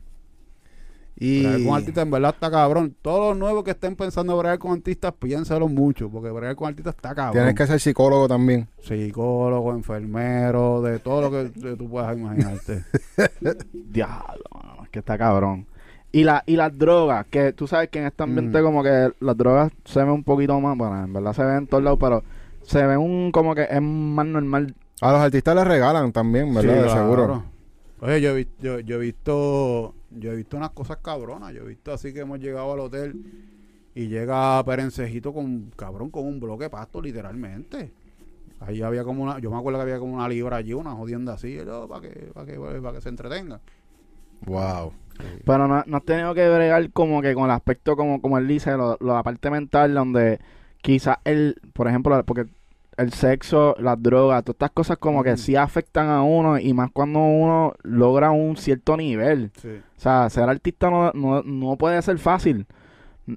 Y... Bregar con artistas en verdad está cabrón. Todos los nuevos que estén pensando bregar con artistas, piénsalo mucho, porque bregar con artistas está cabrón. Tienes que ser psicólogo también. Psicólogo, enfermero, de todo lo que, [LAUGHS] tú puedas imaginarte. [LAUGHS] Diablo, es que está cabrón. Y, la, y las drogas, que tú sabes que en este ambiente Mm. como que las drogas se ven un poquito más, bueno, en verdad se ven en todos lados, pero se ven un como que es más normal. A los artistas les regalan también, ¿verdad? Sí, de claro. seguro. Oye, yo yo, yo he visto yo he visto unas cosas cabronas. Yo he visto así que hemos llegado al hotel y llega Perencejito con, cabrón, con un bloque de pasto, literalmente. Ahí había como una, yo me acuerdo que había como una libra allí, una jodienda así, para que, para que, para que se entretenga. Wow. Pero no, no has tenido que bregar como que con el aspecto, como, como él dice, lo, lo- la parte mental, donde quizás él, por ejemplo, porque el sexo, las drogas, todas estas cosas como que sí afectan a uno y más cuando uno logra un cierto nivel. Sí. O sea, ser artista no, no, no puede ser fácil.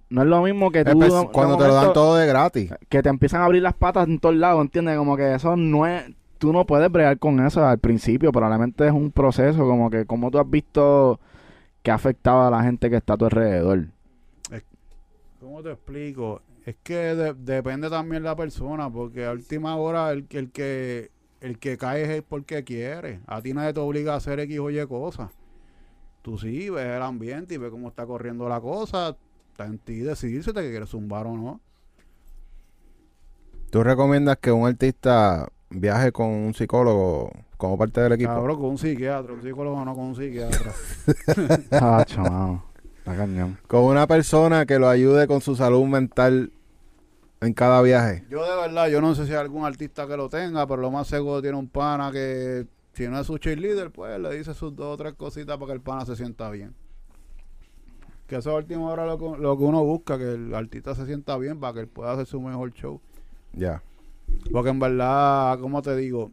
No es lo mismo que tú... Espe- de- de cuando te lo dan todo de gratis. que te empiezan a abrir las patas en todos lados, ¿entiendes? Como que eso no es, tú no puedes bregar con eso al principio, probablemente es un proceso, como que como tú has visto que ha afectado a la gente que está a tu alrededor. ¿Cómo te explico? Es que de- depende también la persona, porque a última hora el, que- el que el que cae es porque quiere. A ti nadie te obliga a hacer X o Y cosas. Tú sí ves el ambiente y ves cómo está corriendo la cosa. Está en ti decidir si te quieres zumbar o no. ¿Tú recomiendas que un artista viaje con un psicólogo como parte del equipo? Cabrón, con un psiquiatra, un psicólogo no con un psiquiatra. [LAUGHS] Ah, chamado. Está cañón. Con una persona que lo ayude con su salud mental en cada viaje. Yo de verdad, yo no sé si hay algún artista que lo tenga, pero lo más seguro tiene un pana que si no es su cheerleader, pues le dice sus dos o tres cositas para que el pana se sienta bien. Que eso a última hora lo, que- lo que uno busca, que el artista se sienta bien para que él pueda hacer su mejor show. Ya. Porque en verdad, como te digo,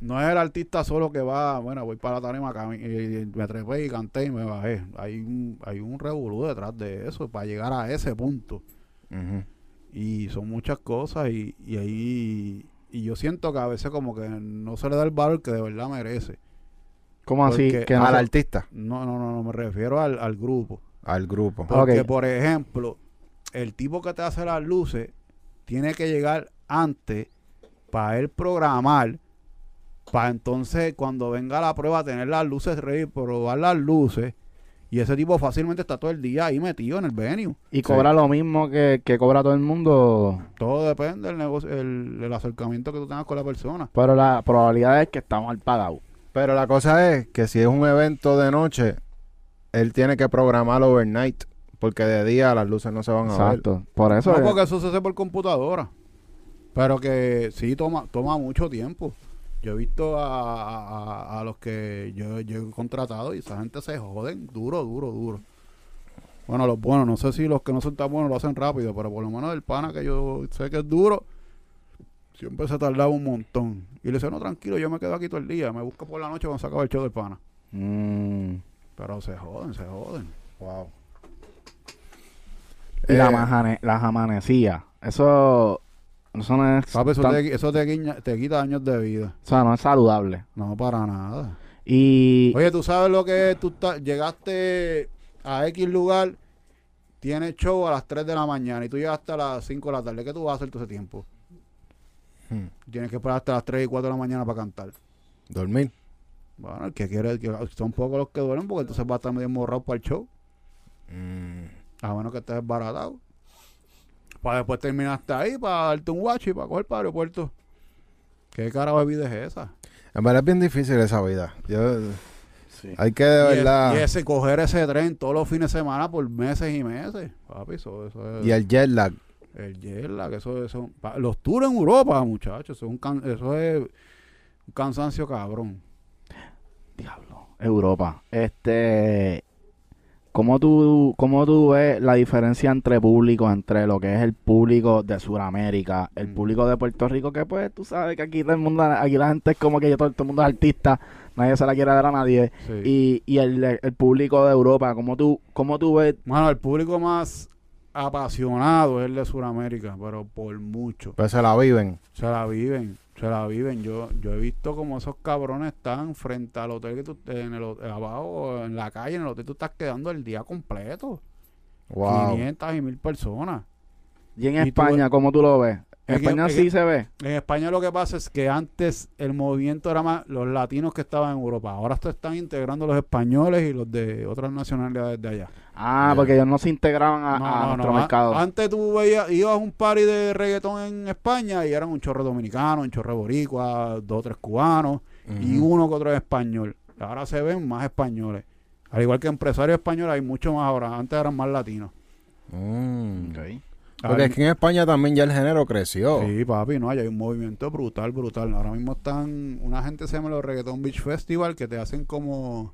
no es el artista solo que va, bueno, voy para la tarima, me trepé y canté y me bajé. Hay un, hay un revolú detrás de eso para llegar a ese punto. Y son muchas cosas y, y ahí... Y yo siento que a veces como que no se le da el valor que de verdad merece. ¿Cómo así? Porque Que no Al se- artista, No, no, no, no me refiero al, al grupo. al grupo. Porque, por ejemplo, el tipo que te hace las luces tiene que llegar antes para él programar, para entonces cuando venga la prueba tener las luces ready, probar las luces. Y ese tipo fácilmente está todo el día ahí metido en el venue. y cobra lo mismo que, que cobra todo el mundo. Todo depende del negocio, el, el acercamiento que tú tengas con la persona. Pero la probabilidad es que está mal pagado. Pero la cosa es que si es un evento de noche, él tiene que programar overnight. Porque de día las luces no se van a ver. Exacto. Por eso. no, es- porque eso se hace por computadora. Pero que sí toma, toma mucho tiempo. Yo he visto a, a- a- los que yo, yo he contratado y esa gente se joden duro, duro, duro. Bueno, los buenos, no sé si los que no son tan buenos lo hacen rápido, pero por lo menos el pana que yo sé que es duro, siempre se tardaba un montón. Y le decía, no, tranquilo, yo me quedo aquí todo el día, me busco por la noche cuando se acaba el show del pana. Mm. Pero se joden, se joden. Wow. La Eh, majane- las amanecías. Eso. Eso no es. Papi, eso, tan- te, eso te, guiña- te quita años de vida. o sea, no es saludable. No, para nada. Y. Oye, tú sabes lo que es, tú ta- llegaste a X lugar, tienes show a las 3 de la mañana y tú llegaste a las 5 de la tarde. ¿Qué tú vas a hacer todo ese tiempo? hmm, Tienes que esperar hasta las 3 y 4 de la mañana para cantar. Dormir. Bueno, el que quiere, que son pocos los que duermen porque entonces va a estar medio morrado para el show. Mm, A menos que estés desbaratado. Para después terminaste ahí, para darte un watch y para coger para el aeropuerto. ¿Qué carajo de vida es esa? En verdad es bien difícil esa vida. Yo, Sí. hay que de Y, es- verdad. y ese, coger ese tren todos los fines de semana por meses y meses. Papi, eso, eso es... Y el jet lag. El jet lag, eso, eso, los tours en Europa, muchachos, eso es un, can- eso es un cansancio cabrón. Diablo. Europa. Este. ¿Cómo tú, ¿Cómo tú ves la diferencia entre públicos, entre lo que es el público de Sudamérica, el Mm. público de Puerto Rico, que pues tú sabes que aquí todo el mundo, aquí la gente es como que todo, todo el mundo es artista, nadie se la quiere dar a nadie, Sí. y, y el, el público de Europa, ¿cómo tú, cómo tú ves? Bueno, el público más apasionado es el de Sudamérica, pero por mucho. Pues se la viven. Se la viven, se la viven. Yo yo he visto como esos cabrones están frente al hotel que tú, en el hotel, abajo, en la calle, en el hotel tú estás quedando el día completo. Wow. 500 y mil personas. Y en Y tú- España, ¿cómo tú lo ves? En España es sí se ve. En España lo que pasa es que antes el movimiento era más los latinos que estaban en Europa. Ahora se están integrando los españoles y los de otras nacionalidades de allá. Ah, porque ellos no se integraban a, No, a no, nuestro no. Mercado. Antes tú veías, ibas a un party de reggaetón en España y eran un chorro dominicano, un chorro boricua, dos o tres cubanos y uno que otro español. Ahora se ven más españoles. Al igual que empresarios españoles hay mucho más ahora. Antes eran más latinos. Mm. Ok. Porque es que en España también ya el género creció. Sí, papi, no, hay un movimiento brutal, brutal. Ahora mismo están, una gente se llama los Reggaeton Beach Festival, que te hacen como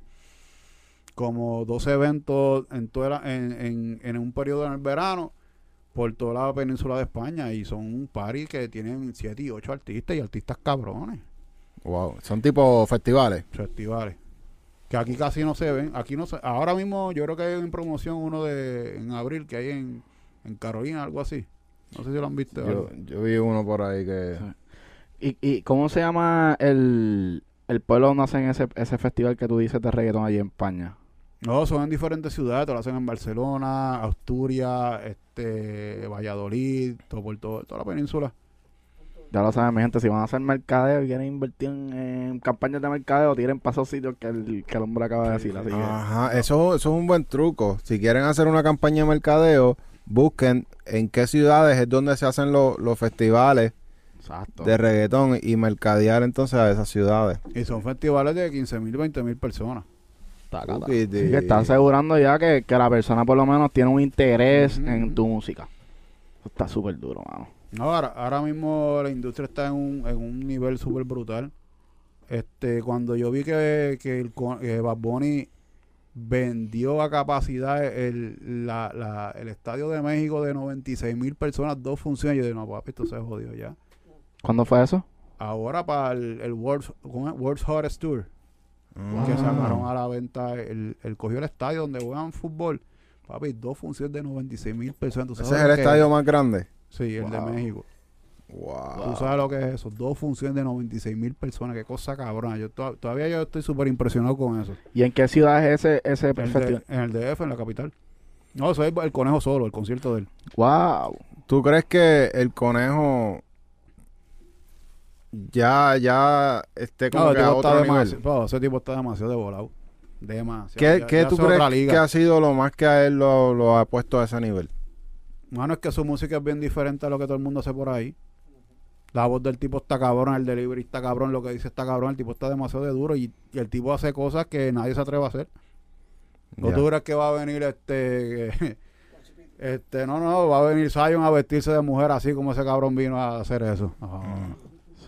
como dos eventos en, toda la- en, en, en un periodo en el verano por toda la península de España y son un party que tienen siete y ocho artistas y artistas cabrones, Wow. Son tipo festivales. festivales. Que aquí casi no se ven. Aquí no se, ahora mismo yo creo que hay en promoción uno de en abril que hay en, en Carolina, algo así. No sé si lo han visto. Yo, yo vi uno por ahí que. ¿Y, ¿Y cómo se llama el, el pueblo donde hacen ese, ese festival que tú dices de reggaetón allí en España? No, son en diferentes ciudades, te lo hacen en Barcelona, Asturias, este, Valladolid, todo por todo, toda la península. Ya lo saben, mi gente, si van a hacer mercadeo y quieren invertir en, en campañas de mercadeo, tiren para esos sitios que el, que el hombre acaba de decir. Así que, Ajá, eso, eso es un buen truco. Si quieren hacer una campaña de mercadeo, busquen en qué ciudades es donde se hacen lo- los festivales exacto. de reggaetón y mercadear entonces a esas ciudades. Y son festivales de 15 mil, 20 mil personas. Que está asegurando ya que, que la persona por lo menos tiene un interés en tu música. Eso está súper duro, mano. No, ahora, ahora mismo la industria está en un, en un nivel súper brutal. Este, cuando yo vi que, que el que Bad Bunny vendió a capacidad el, la, la- el Estadio de México de 96 mil personas, dos funciones. Yo dije, no, papi, esto se jodió ya. ¿Cuándo fue eso? Ahora para el, el World's. World's Hottest Tour, Mm. que sacaron a la venta, el, el cogió el estadio donde juegan fútbol. Papi, dos funciones de 96 mil personas. ¿Tú Ese es el estadio más grande. Sí, el de Wow. México. Wow. Tú sabes lo que es eso. Dos funciones de 96 mil personas. Qué cosa cabrona. Yo to- todavía yo estoy súper impresionado con eso. ¿Y en qué ciudad es ese, ese festival? en el DF, en la capital. No, eso es el conejo solo, el concierto de él. Wow. ¿Tú crees que el conejo ya, ya esté como No, que a otro nivel? demasiado, no, ese tipo está demasiado de volado. Demasiado. ¿Qué, Ya- qué ya tú crees que ha sido lo más que a él lo, lo ha puesto a ese nivel? Mano, es que su música es bien diferente a lo que todo el mundo hace por ahí. La voz del tipo está cabrón, el delivery está cabrón, lo que dice está cabrón, el tipo está demasiado de duro y, y el tipo hace cosas que nadie se atreve a hacer. ¿O Ya. tú crees que va a venir este... [LAUGHS] este no, no, va a venir Zion a vestirse de mujer así como ese cabrón vino a hacer eso. No.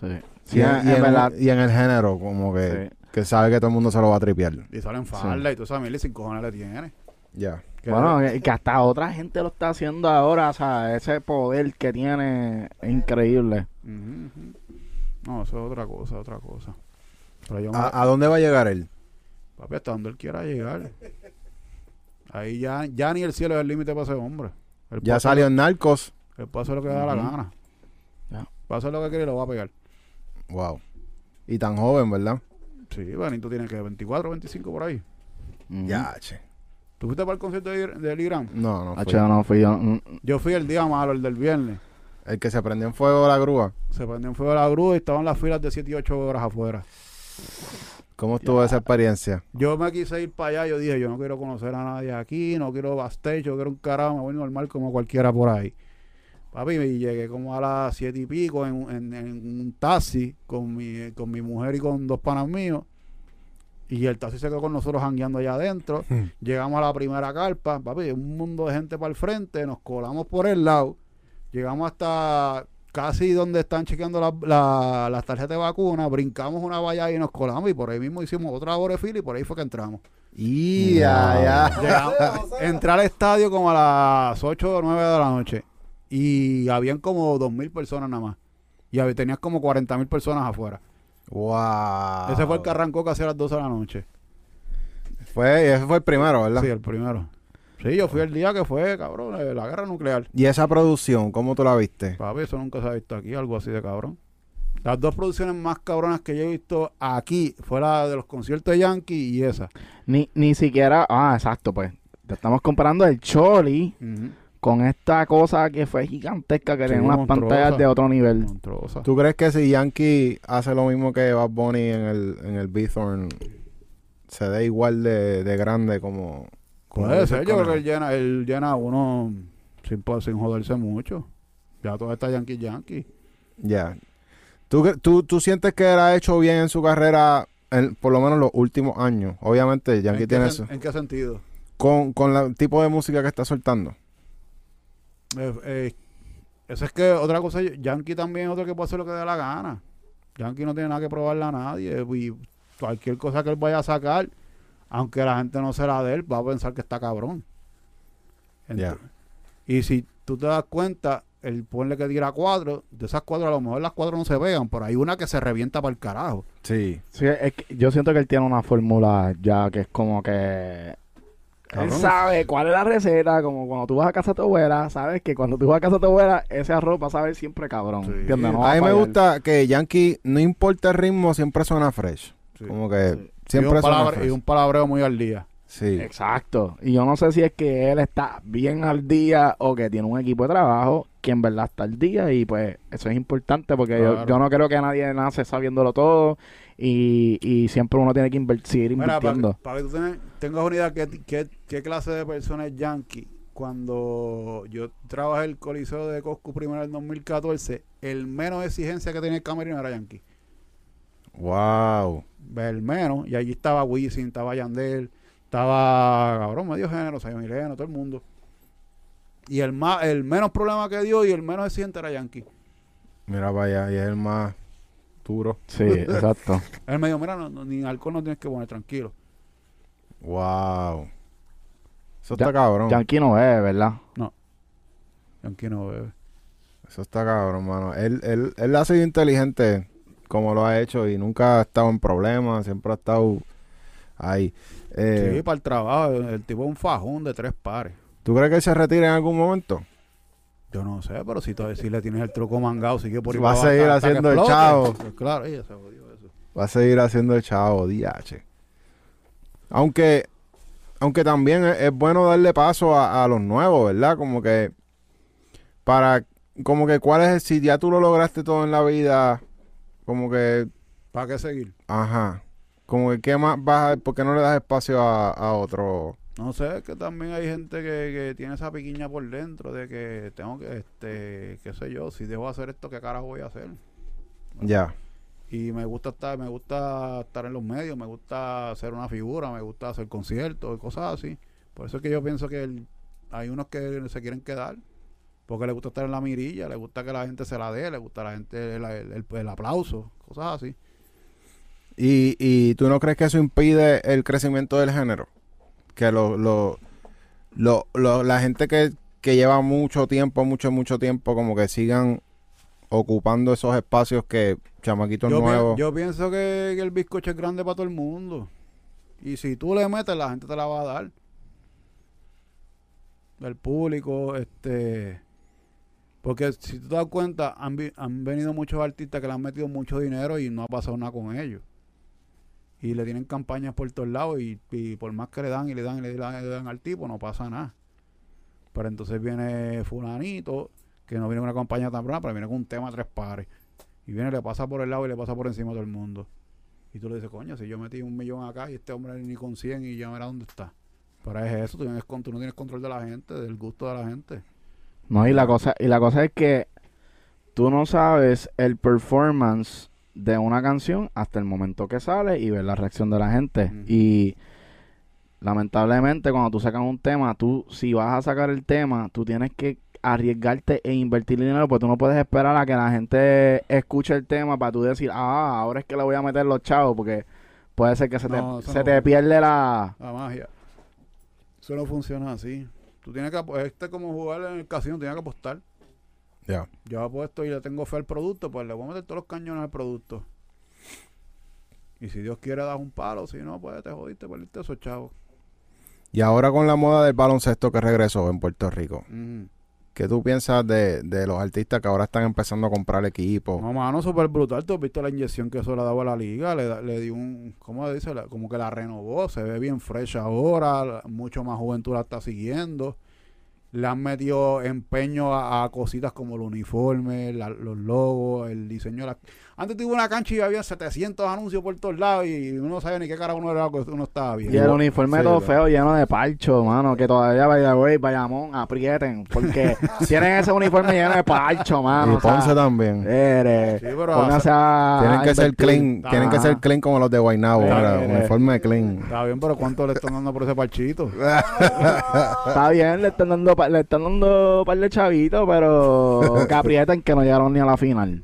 Sí. Y, Sí, en, en, y en- verdad. y en el género, como que, sí. que sabe que todo el mundo se lo va a tripear. Y salen falda y tú sabes, y sin cojones le tiene. Ya. Que- Bueno, y que hasta otra gente lo está haciendo ahora, o sea, ese poder que tiene es increíble. No, eso es otra cosa, otra cosa. Pero yo me- ¿A, a dónde va a llegar él? Papi, hasta donde él quiera llegar. Ahí ya, ya ni el cielo es el límite para ese hombre. Él Ya salió en Narcos. Él puede hacer lo que le da la gana. Ya. Va a hacer lo que quiere y lo va a pegar. Wow. Y tan joven, ¿verdad? Sí, Benito tiene que 24, 25 por ahí. Ya, che. ¿Tú fuiste para el concierto de, del Irán? No, no. fui. Yo no fui yo. mm, Yo fui el día malo, el del viernes. El que se prendió en fuego la grúa. Se prendió en fuego la grúa y estaban las filas de 7 y 8 horas afuera. ¿Cómo estuvo esa experiencia? Yo me quise ir para allá. Yo dije, yo no quiero conocer a nadie aquí, no quiero backstage, yo quiero un carajo, me voy normal como cualquiera por ahí. Papi, y llegué como a las siete y pico en, un- en- en un taxi con mi, con mi mujer y con dos panas míos. Y el taxi se quedó con nosotros jangueando allá adentro. Llegamos a la primera carpa, papi, un mundo de gente para el frente, nos colamos por el lado. Llegamos hasta casi donde están chequeando la- la- las tarjetas de vacuna, brincamos una valla y nos colamos y por ahí mismo hicimos otra hora de fila y por ahí fue que entramos. Y ya, ya. Entré al estadio como a las 8 o 9 de la noche y habían como 2.000 personas nada más. Y había, tenías como 40.000 personas afuera. Wow. Ese fue el que arrancó casi a las 12 de la noche. Fue, ese fue el primero, ¿verdad? Sí, el primero. Sí, yo fui el día que fue, cabrón, eh, la guerra nuclear. Y esa producción, ¿cómo tú la viste? Papi, eso nunca se ha visto aquí, algo así de cabrón. Las dos producciones más cabronas que yo he visto aquí fue la de los conciertos de Yankee y esa. Ni, ni siquiera. Ah, exacto, pues. Te estamos comparando el Choli con esta cosa que fue gigantesca, que Sí, tenía unas pantallas de otro nivel. Monstruosa. ¿Tú crees que si Yankee hace lo mismo que Bad Bunny en el, en el Bithorn, se dé igual de, de grande como... como Puede ser, yo creo que él llena, él llena a uno sin, sin joderse mucho. Ya todo está Yankee Yankee. Ya. ¿Tú, cre- tú, ¿Tú sientes que él ha hecho bien en su carrera, en, por lo menos los últimos años? Obviamente, Yankey ¿En, qué tiene sen- eso. ¿En qué sentido? Con, con la- el tipo de música que está soltando. Eh, eh, eso es que otra cosa, Yankee también es otro que puede hacer lo que dé la gana. Yankee no tiene nada que probarle a nadie. Y cualquier cosa que él vaya a sacar, aunque la gente no se la dé, él va a pensar que está cabrón. Y si tú te das cuenta, el ponle que tira cuatro, de esas cuatro a lo mejor las cuatro no se pegan, pero hay una que se revienta para el carajo. Sí. Sí, es que yo siento que él tiene una fórmula ya que es como que. Él Cabrón. sabe cuál es la receta, como cuando tú vas a casa de tu abuela, sabes que cuando tú vas a casa de tu abuela, ese arroz va a saber siempre cabrón. Sí. ¿entiendes? No va a mí me fallar. gusta que Yankee, no importa el ritmo, siempre suena fresh. Como que Sí. siempre y, un suena palabre- fresh. y un palabreo muy al día. Sí. Exacto. Y yo no sé si es que él está bien al día o que tiene un equipo de trabajo que en verdad está al día y pues eso es importante porque yo, Claro. yo no creo que nadie nace sabiéndolo todo y, y siempre uno tiene que inver- seguir Mira, para, invirtiendo. que tú tengas, tengas una idea qué, qué, qué clase de persona es Yankee. Cuando yo trabajé el Coliseo de Coscu primero en el 2014, el menos exigencia que tenía el camerino era Yankee. Wow. El menos. Y allí estaba Wisin, estaba Yandel, estaba, cabrón, medio género, Sayo Mileno, todo el mundo. Y el más, el menos problema que dio y el menos exigente era Yankee. Mira allá, y es el más duro. Sí, exacto. [LAUGHS] Él me dijo, mira, no, no, ni alcohol no tienes que poner, tranquilo. Wow. Eso Ya- está cabrón. Yankee no es, ¿verdad? Yankee no bebe. Eso está cabrón, mano. Él, él, él ha sido inteligente como lo ha hecho y nunca ha estado en problemas, siempre ha estado ahí. Eh, sí, para el trabajo. El tipo es un fajón de tres pares. ¿Tú crees que él se retire en algún momento? Yo no sé, pero si, todavía- si le tienes el truco mangado, sigue por ahí Va a para abajo seguir hasta haciendo el chavo. Pues claro, ella se jodió eso. Va a seguir haciendo el chavo, DH. Aunque, aunque también es, es bueno darle paso a, a los nuevos, ¿verdad? Como que para, como que cuál es el, si ya tú lo lograste todo en la vida, como que, ¿Para qué seguir? ajá, como que qué más vas a, ¿por qué no le das espacio a, a otro? No sé, es que también hay gente que, que tiene esa piquiña por dentro de que tengo que, este, qué sé yo, si dejo de hacer esto, ¿qué carajo voy a hacer? Ya, Y me gusta estar, me gusta estar en los medios, me gusta hacer una figura, me gusta hacer conciertos y cosas así. Por eso es que yo pienso que el- hay unos que se quieren quedar, porque les gusta estar en la mirilla, les gusta que la gente se la dé, les gusta la gente el, el- el- el aplauso, cosas así. ¿Y, ¿Y tú no crees que eso impide el crecimiento del género? Que lo, lo, lo, lo- la gente que, que lleva mucho tiempo, mucho, mucho tiempo, como que sigan ocupando esos espacios que chamaquitos Yo, pi- nuevos. yo pienso que, que el bizcocho es grande para todo el mundo. Y si tú le metes, la gente te la va a dar. El público, este... Porque si tú te das cuenta, han, han venido muchos artistas que le han metido mucho dinero y no ha pasado nada con ellos. Y le tienen campañas por todos lados y, y por más que le dan y le dan y le dan, le dan al tipo, no pasa nada. Pero entonces viene fulanito, que no viene con una campaña tan brava, pero viene con un tema tres pares. Y viene, le pasa por el lado y le pasa por encima a todo el mundo. Y tú le dices, coño, si yo metí un millón acá y este hombre ni con 100 y ya verá dónde está. Pero es eso, tú, tienes, tú no tienes control de la gente, del gusto de la gente. No, y la cosa, y la cosa es que tú no sabes el performance de una canción hasta el momento que sale y ver la reacción de la gente. Y lamentablemente cuando tú sacas un tema, tú si vas a sacar el tema, tú tienes que arriesgarte e invertir dinero porque tú no puedes esperar a que la gente escuche el tema para tú decir, ah, ahora es que le voy a meter los chavos porque puede ser que se te, No, se no. te pierde la... La magia. Eso no funciona así. Tú tienes que, este es como jugar en el casino, tienes que apostar. Ya. Yo apuesto y le tengo fe al producto, pues le voy a meter todos los cañones al producto. Y si Dios quiere, das un palo. Si no, pues te jodiste, perdiste esos chavos. Y ahora con la moda del baloncesto que regresó en Puerto Rico, Ujú. ¿qué tú piensas de, de los artistas que ahora están empezando a comprar equipos? No, mano, súper brutal. ¿Tú has visto la inyección que eso le ha dado a la liga? Le, da- le dio un, ¿cómo dice? La- Como que la renovó. Se ve bien fresh ahora. Mucho más juventud la está siguiendo. Le han metido empeño a, a cositas como el uniforme, la- los logos, el diseño. la- Antes tuve una cancha y había 700 anuncios por todos lados y uno no sabía ni qué cara uno era lo que uno estaba viendo. Y el uniforme Sí, todo feo, lleno de parcho, mano, que todavía vaya, güey, Bayamón, aprieten, porque [LAUGHS] tienen ese uniforme lleno de parcho, mano. y o sea, Ponce también. eres, Sí, pero a... tienen que ser clean, tienen que ser clean como los de Guaynabo, eh. uniforme clean. Está bien, pero ¿cuánto le están dando por ese parchito? [LAUGHS] Está bien, le están dando, pa- le están dando un par de chavitos, pero que aprieten que no llegaron ni a la final.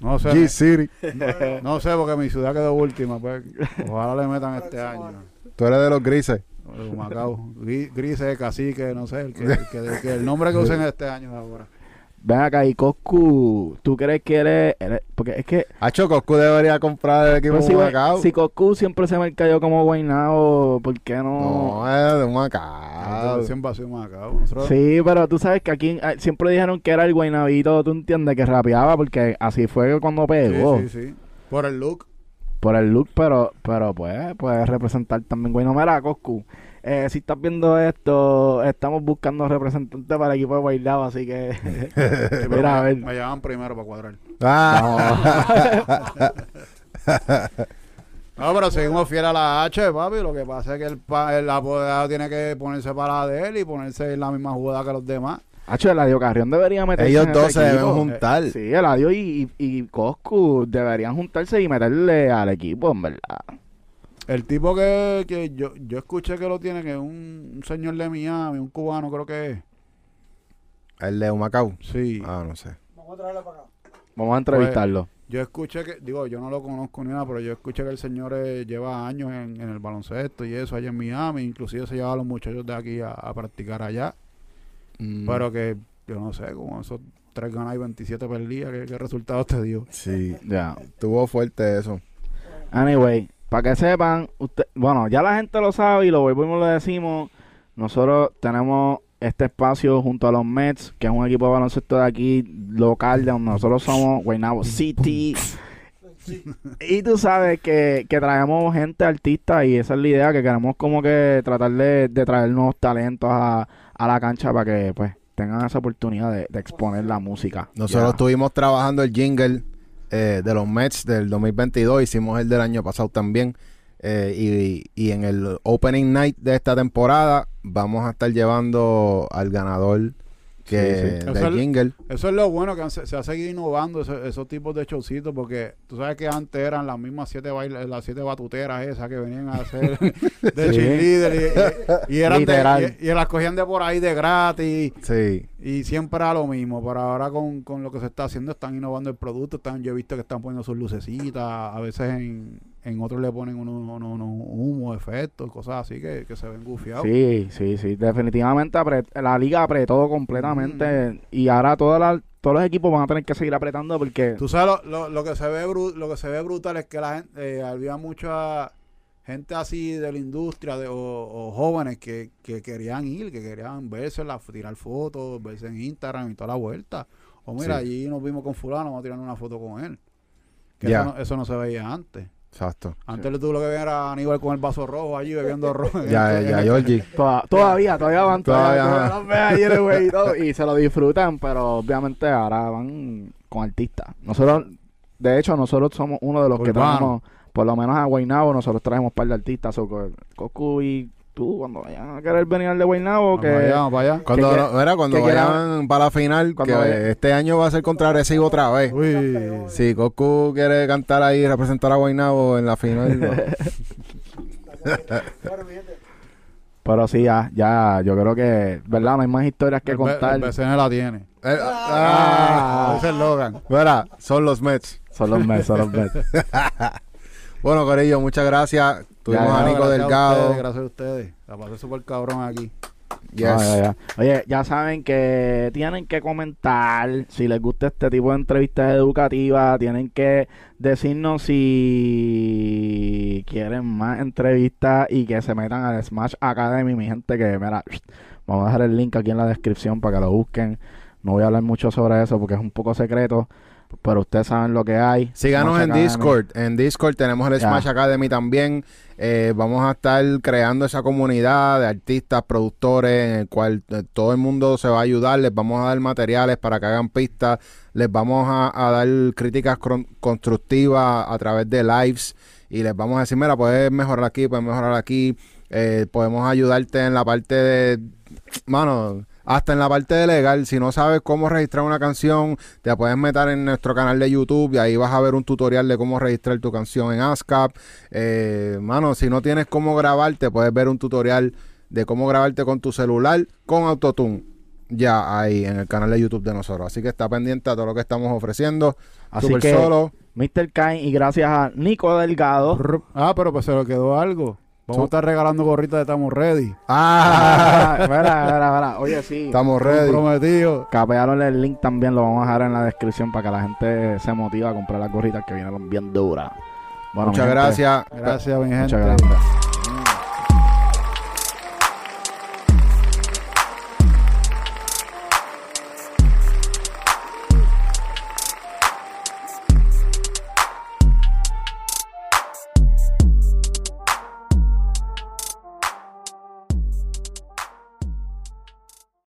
No sé. G-City. No sé, porque mi ciudad quedó última. Pues. Ojalá le metan este año. Tú eres de los grises. Macao. Gri- Grises, cacique, no sé. El, que, el, que- el que- el nombre que usen [LAUGHS] este año de ahora. Ven acá, y Coscu, ¿tú crees que eres, eres- porque es que A Chocoscu debería comprar el equipo de si, Macao. si Coscu siempre se me cayó como Guaynabo, ¿por qué no? No, es de Ah, Macao. Siempre ha sido Macao. Nosotros, Sí, pero tú sabes que aquí eh, siempre dijeron que era el Guaynabito, tú entiendes, que rapeaba, porque así fue cuando sí, pegó. sí, sí. Por el look. Por el look, pero, pero pues, puede representar también Guaynabo. Mira, Coscu, eh, si estás viendo esto, estamos buscando representantes para el equipo de Guaynabo, así que... Sí, [LAUGHS] [LAUGHS] Mira, a me, ver. me llaman primero para cuadrar. Ah, [LAUGHS] No, pero seguimos fiel a la H, papi. Lo que pasa es que el, pa- el apoderado tiene que ponerse para la de él y ponerse en la misma jugada que los demás. Hacho, Eladio Carrión debería meterse Ellos en dos se deben juntar. Sí, Eladio y, y, y Coscu deberían juntarse y meterle al equipo, en verdad. El tipo que, que yo, yo escuché que lo tiene, que es un, un señor de Miami, un cubano creo que es. El de Macao. Sí. Ah, no sé. Vamos a entrevistarlo. Yo escuché que, digo, yo no lo conozco ni nada, pero yo escuché que el señor eh, lleva años en, en el baloncesto y eso allá en Miami. Inclusive se lleva a los muchachos de aquí a, a practicar allá. Mm, Pero que, yo no sé, como esos tres ganas y 27 perdidas, ¿qué, qué resultados te dio? sí, Ya. estuvo fuerte eso. Anyway, para que sepan, usted, bueno, ya la gente lo sabe y lo volvemos y lo decimos. Nosotros tenemos este espacio junto a los Mets, que es un equipo de baloncesto de aquí local, de donde nosotros somos, Guaynabo City. [LAUGHS] y tú sabes que, que traemos gente artista y esa es la idea, que queremos como que tratar de, de traer nuevos talentos a, a la cancha para que pues tengan esa oportunidad de, de exponer la música. Nosotros Ya. estuvimos trabajando el jingle eh, de los Mets del 2022, hicimos el del año pasado también. eh, y, y en el opening night de esta temporada vamos a estar llevando al ganador que Sí, sí. Eso del es- jingle. Eso es lo bueno que han- se, se ha seguido innovando ese- esos tipos de showcitos porque tú sabes que antes eran las mismas siete baila- las siete batuteras esas que venían a hacer [LAUGHS] de Sí. cheerleader y, y- y eran de- Literal. y, y las cogían de por ahí de gratis Sí, y siempre era lo mismo pero ahora con, con lo que se está haciendo están innovando el producto están yo he visto que están poniendo sus lucecitas a veces en, en otros le ponen unos, unos, unos humos efectos cosas así que, que se ven gufiados Sí, sí, sí. Definitivamente la liga apretó completamente y ahora toda la- todos los equipos van a tener que seguir apretando porque Tú sabes, lo, lo, lo que se ve bru- lo que se ve brutal es que la gente, eh, había mucha gente así de la industria de, o, o jóvenes que, que querían ir, que querían verse, la- tirar fotos, verse en Instagram y toda la vuelta. O mira, Sí. allí nos vimos con fulano, vamos a tirar una foto con él. Que Ya. eso, no, eso no se veía antes. Exacto. Antes tú lo que veías era Aníbal con el vaso rojo allí bebiendo rojo. [LAUGHS] Ya, ya, Georgie. toda- todavía, todavía van Todavía, todavía, [LAUGHS] y, todo, y se lo disfrutan, pero obviamente ahora van con artistas. Nosotros, de hecho, nosotros somos uno de los que traemos, por lo menos a Guaynabo, nosotros traemos un par de artistas, Cocu y tú, cuando vayan a querer venir al de Guaynabo, que... vamos para allá. Cuando, que- no- era cuando que vayan para la final, que vaya- este año va a ser contra Arecibo otra vez. Uy, Si Goku quiere cantar ahí y representar a Guaynabo en la final, no. [LAUGHS] Pero sí, ya, ya, yo creo que, ¿verdad? No hay más historias que el, contar. el BCN la tiene. Eh, Ah, ah, ese es Logan. mira, son los Mets. Son los Mets, son los Mets. [LAUGHS] Bueno, Corillo, muchas gracias. Tuvimos Ya, a Nico gracias Delgado. ustedes, gracias a ustedes. La pasé súper cabrón aquí. Yes. Ya, ya. Oye, ya saben que tienen que comentar si les gusta este tipo de entrevistas educativas, tienen que decirnos si quieren más entrevistas y que se metan al Smash Academy, mi gente, que mira, vamos a dejar el link aquí en la descripción para que lo busquen. No voy a hablar mucho sobre eso porque es un poco secreto, pero ustedes saben lo que hay. Síganos Smash en Academy. Discord. En Discord tenemos el. Smash Academy también. Eh, vamos a estar creando esa comunidad de artistas, productores, en el cual eh, todo el mundo se va a ayudar. Les vamos a dar materiales para que hagan pistas. Les vamos a, a dar críticas constructivas a través de lives. Y les vamos a decir, mira, puedes mejorar aquí, puedes mejorar aquí. Eh, podemos ayudarte en la parte de... Mano, hasta en la parte de legal, si no sabes cómo registrar una canción, te puedes meter en nuestro canal de YouTube y ahí vas a ver un tutorial de cómo registrar tu canción en ASCAP. Eh, mano, si no tienes cómo grabarte, puedes ver un tutorial de cómo grabarte con tu celular con Autotune. Ya ahí en el canal de YouTube de nosotros. Así que está pendiente a todo lo que estamos ofreciendo. Así Super que, solo. Mr. Kain, y gracias a Nico Delgado. Ah, pero pues se le quedó algo. Vamos a estar regalando gorritas de Estamos Ready. Ah, Ah, mira, mira, mira. Oye, sí. estamos ready. Prometido. Capearon el link también, lo vamos a dejar en la descripción para que la gente se motive a comprar las gorritas que vienen bien duras. Bueno, Muchas gracias. Gracias, mi gente. Muchas gracias.